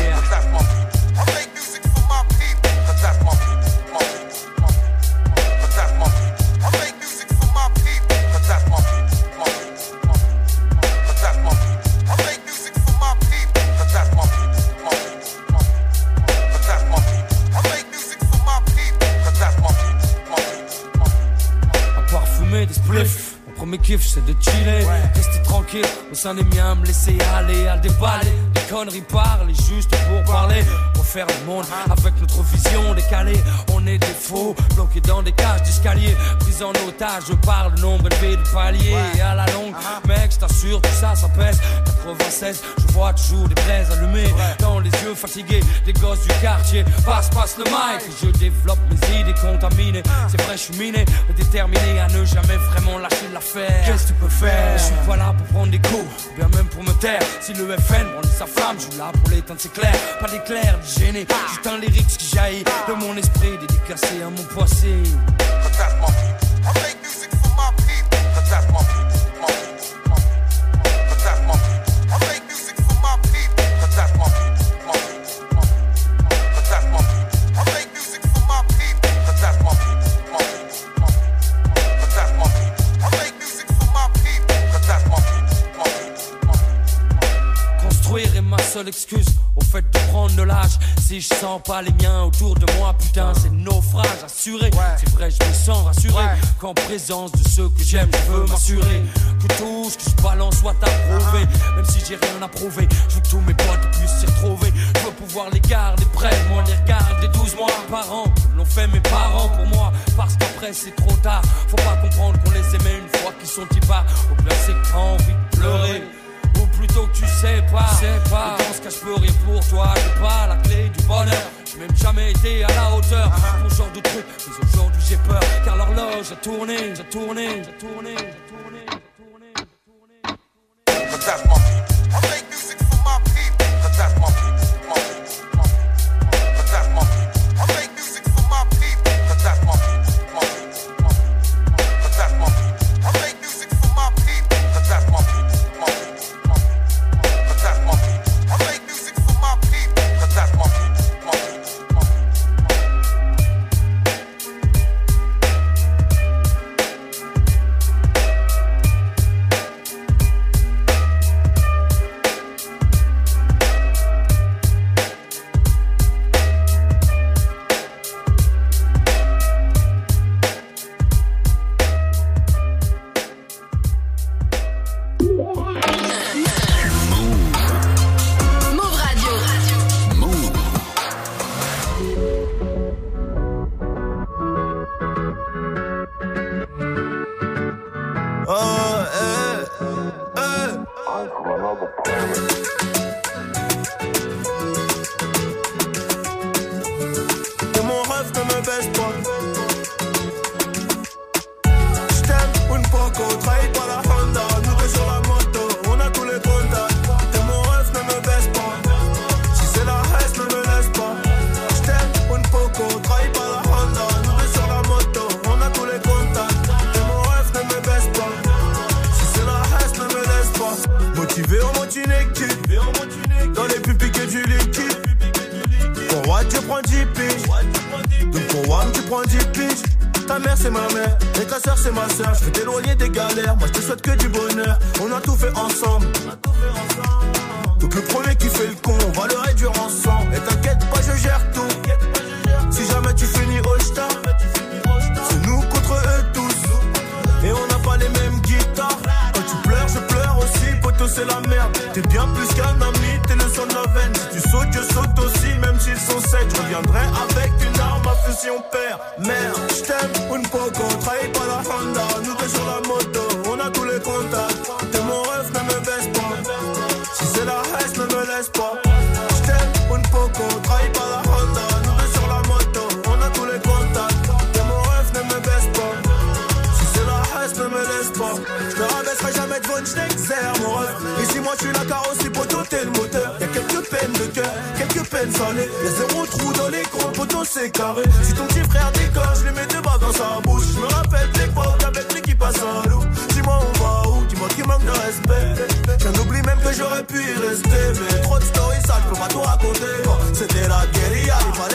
Spliffs. Mon premier kiff c'est de chiller, rester tranquille au sein des miens, me laisser aller à déballer. Des conneries parler juste pour parler, refaire le monde avec notre vision décalée. On est des faux, bloqués dans des cages d'escalier, pris en otage par le nombre élevé de paliers. Et à la longue, mec, je t'assure, tout ça, ça pèse. 96, je vois toujours des braises allumées dans les yeux fatigués des gosses du quartier. Passe, passe le mic, je développe mes idées contaminées. C'est vrai, je suis miné, mais déterminé à ne jamais vraiment lâcher l'affaire. Qu'est-ce que tu peux faire? Je suis pas là pour prendre des coups, ou bien même pour me taire. Si le FN brandit sa flamme, je suis là pour l'éteindre, c'est clair. Pas d'éclair, gêné, juste un lyrique qui jaillit de mon esprit, dédicacé à mon passé. Seule excuse au fait de prendre de l'âge. Si je sens pas les miens autour de moi, putain, c'est naufrage assuré. C'est vrai, je me sens rassuré qu'en présence de ceux que j'aime, je veux m'assurer que tout ce que je balance soit approuvé. Même si j'ai rien à prouver, je veux que tous mes potes puissent s'y retrouver. Je veux pouvoir les garder près, de moi les regarder 12 mois par an. Comme l'ont fait mes parents pour moi, parce qu'après c'est trop tard. Faut pas comprendre qu'on les aimait une fois qu'ils sont ipars. Au pire, c'est envie de pleurer. Plutôt que tu sais pas, sais pas. Dans ce cas, je peux rien pour toi. J'ai pas la clé du bonheur. J'ai même jamais été à la hauteur. Mon genre de truc, mais aujourd'hui j'ai peur. Car l'horloge a tourné, j'ai tourné, j'ai tourné, j'ai tourné. suis resté, mais trop de stories, ça je peux pas tout raconter. C'était la guérilla, il fallait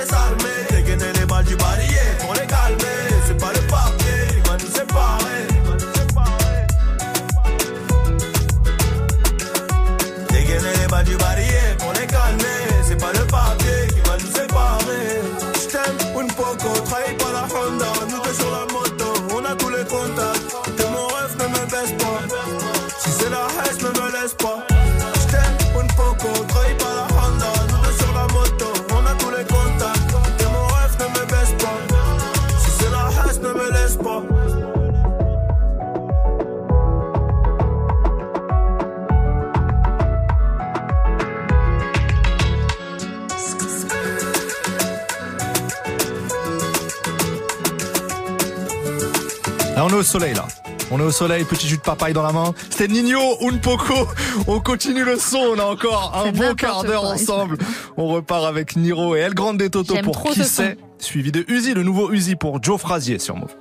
est au soleil là. On est au soleil, petit jus de papaye dans la main. C'était Nino Unpoco. On continue le son, on a encore un bon quart d'heure ensemble. On repart avec Niro et El Grande des Toto pour qui sait, suivi de Uzi, le nouveau Uzi pour Joe Frazier sur Move.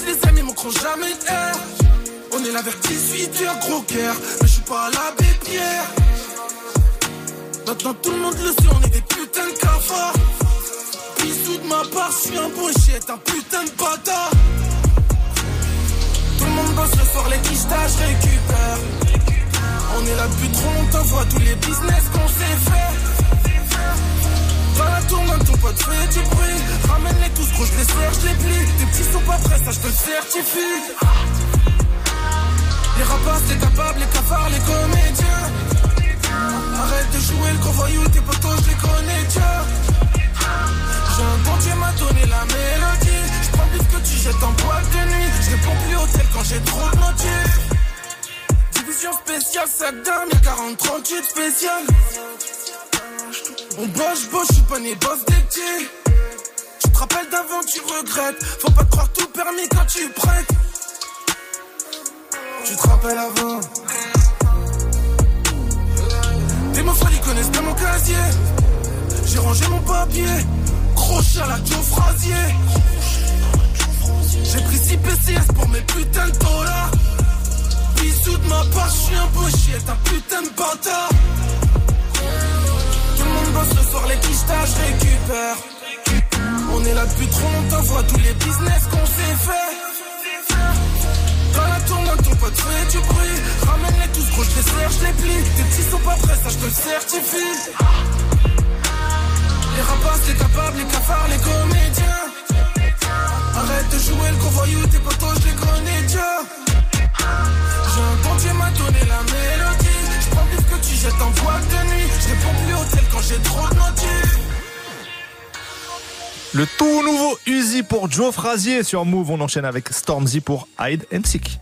Les aime, ils manqueront jamais d'air. On est là vers 18 heures, gros cœur, mais je suis pas à l'abbé Pierre. Maintenant tout le monde le sait, on est des putains de cafards. Bisous de ma part, je suis un chien, un putain de bâtard. Tout le monde bosse le soir, les quichetages, récupère. On est là depuis trop longtemps, voit tous les business qu'on sait faire. Tournante, ton pote fait du bruit. Ramène-les tous, gros, je les serre, je les plie. Tes petits sont pas prêts, ça je te le certifie. Les rapaces, les capables, les cafards, les comédiens. Arrête de jouer le gros voyou, tes potos, je les connais, tiens. J'ai un bon Dieu m'a donné la mélodie. Je prends plus que tu jettes en boîte de nuit. Je réponds plus au tel quand j'ai trop de motifs. Division spéciale, sac d'armes, y'a 40 38 spécial. On bosse, bosse, je suis pas né boss des. Tu te rappelles d'avant, tu regrettes. Faut pas te croire tout permis quand tu prêtes. Tu te rappelles avant. Tes folles, ils connaissent bien mon casier. J'ai rangé mon papier. Crochet à la Joe. J'ai pris 6 PCS pour mes putains de dollars. Bisous de ma part, je suis un beau chien, un putain de bâtard. Bosse le soir, les quichetages, je récupère. On est là depuis trop longtemps, voit tous les business qu'on s'est fait. Dans la tournante, ton pote fait du bruit. Ramène-les tous, gros, je les serre, je les plie. Tes petits sont pas prêts, ça je te le certifie. Les rapaces, les capables, les cafards, les comédiens. Arrête de jouer le gros voyou, tes potos, je les connais, tiens. J'ai un bon m'a donné la mélodie. Le tout nouveau Uzi pour Joe Frazier sur Move. On enchaîne avec Stormzy pour Hide and Seek.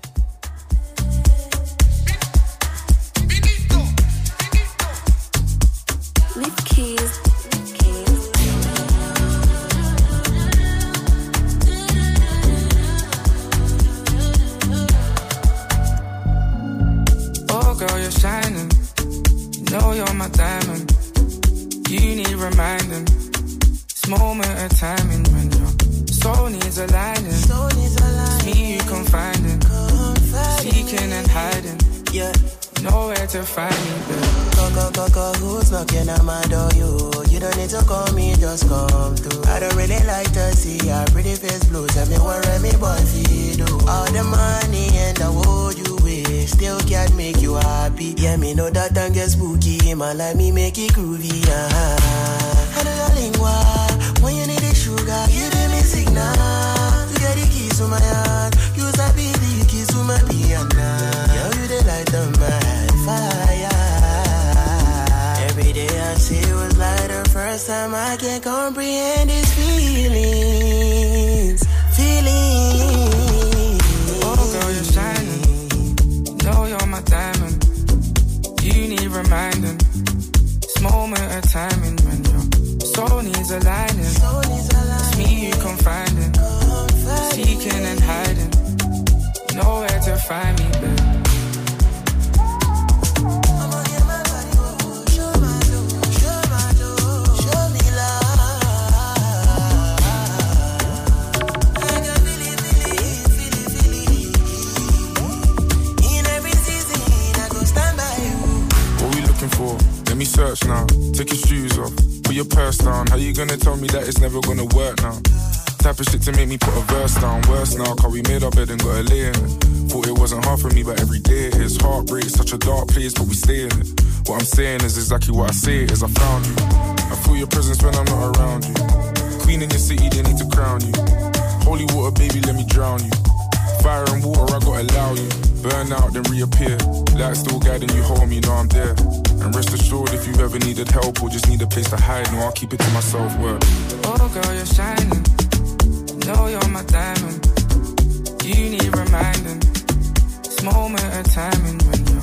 Of timing when your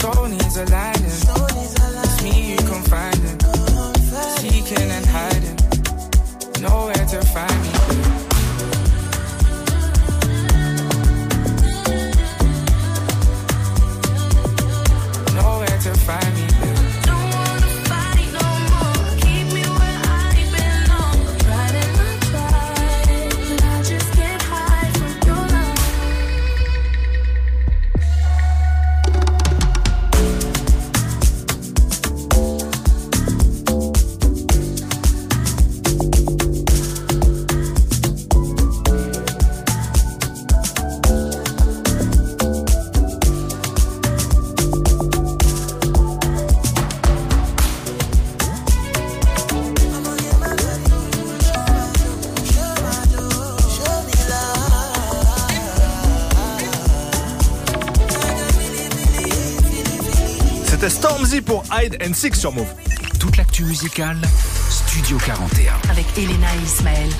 soul needs aligning. It's me you confiding. Seeking and hiding. Nowhere to find me. Hide and Seek sur Move. Toute l'actu musicale, Studio 41. Avec Elena et Ismaël.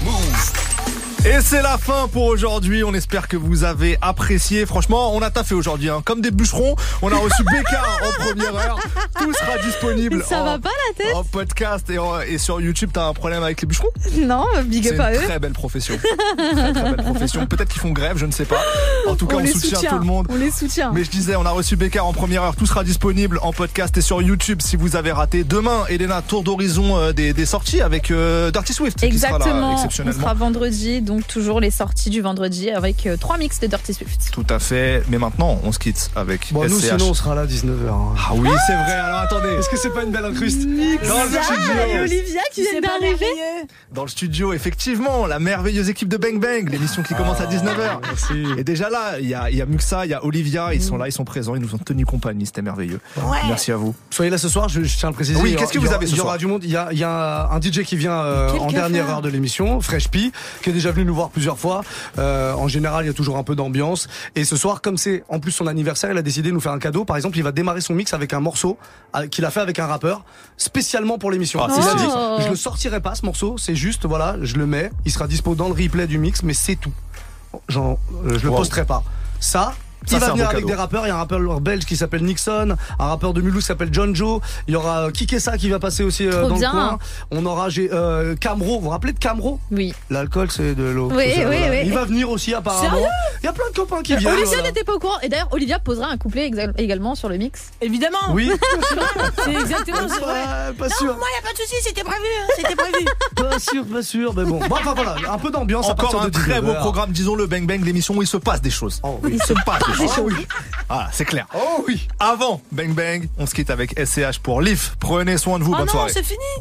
Et c'est la fin pour aujourd'hui. On espère que vous avez apprécié. Franchement, on a taffé aujourd'hui. Hein. Comme des bûcherons, on a reçu Becca en première heure. Tout sera disponible Ça en, va pas la tête en podcast et, en- et sur YouTube. T'as un problème avec les bûcherons? Non, big up à eux. très belle profession. Très, très belle profession. Peut-être qu'ils font grève, je ne sais pas. En tout cas, on, soutient, soutient. tout le monde. On les soutient. Mais je disais, on a reçu Becca en première heure. Tout sera disponible en podcast et sur YouTube si vous avez raté. Demain, Elena, tour d'horizon euh, des, des sorties avec euh, Dirty Swift qui sera là Exactement. On exceptionnellement. sera vendredi, donc toujours les sorties du vendredi avec euh, trois mix de Dirty Swift. Tout à fait. Mais maintenant, on se quitte avec Bon, nous, sinon, on sera là à 19h. Ah oui, c'est vrai. Alors attendez. Est-ce que c'est pas une belle incruste Dans le et studio. Olivia qui viennent d'arriver. Dans le studio, effectivement, la merveilleuse équipe de Bang Bang, l'émission qui commence à 19h. Et déjà là, il y a, il y a Muxa, il y a Olivia, ils sont là, ils sont présents, ils nous ont tenu compagnie, c'était merveilleux. Merci à vous. Soyez là ce soir, je, je tiens à le préciser. Oui, qu'est-ce que vous aura- avez ce Il y aura soir du monde. Il y a, il y a un DJ qui vient euh, en dernière heure de l'émission, Fresh P, qui est déjà venu nous voir plusieurs fois. Euh, en général, il y a toujours un peu d'ambiance. Et ce soir, comme c'est en plus son anniversaire, il a décidé de nous faire un cadeau. Par exemple, il va démarrer son mix avec un morceau euh, qu'il a fait avec un rappeur, spécialement pour l'émission. Ah, il a dit, je le sortirai pas ce morceau, c'est juste, voilà, je le mets, il sera dispo dans le replay du mix, mais c'est tout. Genre, euh, je le Wow. posterai pas. Ça. Ça, il va venir avec cadeau. des rappeurs? Il y a un rappeur belge qui s'appelle Nixon, un rappeur de Mulhouse qui s'appelle John Joe. Il y aura euh, Kikessa qui va passer aussi euh, Trop dans bien. le coin. On aura euh, Camro. Vous vous rappelez de Camro? Oui. L'alcool, c'est de l'eau. Oui, oui, oui. Il va venir aussi apparemment. Sérieux? Il y a plein de copains qui viennent. Olivia voilà. n'était pas au courant. Et d'ailleurs, Olivia posera un couplet également sur le mix. Évidemment. Oui. C'est exactement c'est vrai. Pas, pas Non, sûr. moi, y a pas de souci, c'était prévu, hein, c'était prévu. Pas sûr, pas sûr. Mais bon. Bon, enfin voilà, un peu d'ambiance à Encore partir un de très beau 19h. programme, disons-le, Bang Bang, l'émission où il se passe des choses. oui. Il se passe Oh choses. oui. Ah, c'est clair. Oh oui. Avant Bang Bang, on se quitte avec SCH pour Leaf. Prenez soin de vous, Oh bonne non, soirée. c'est fini.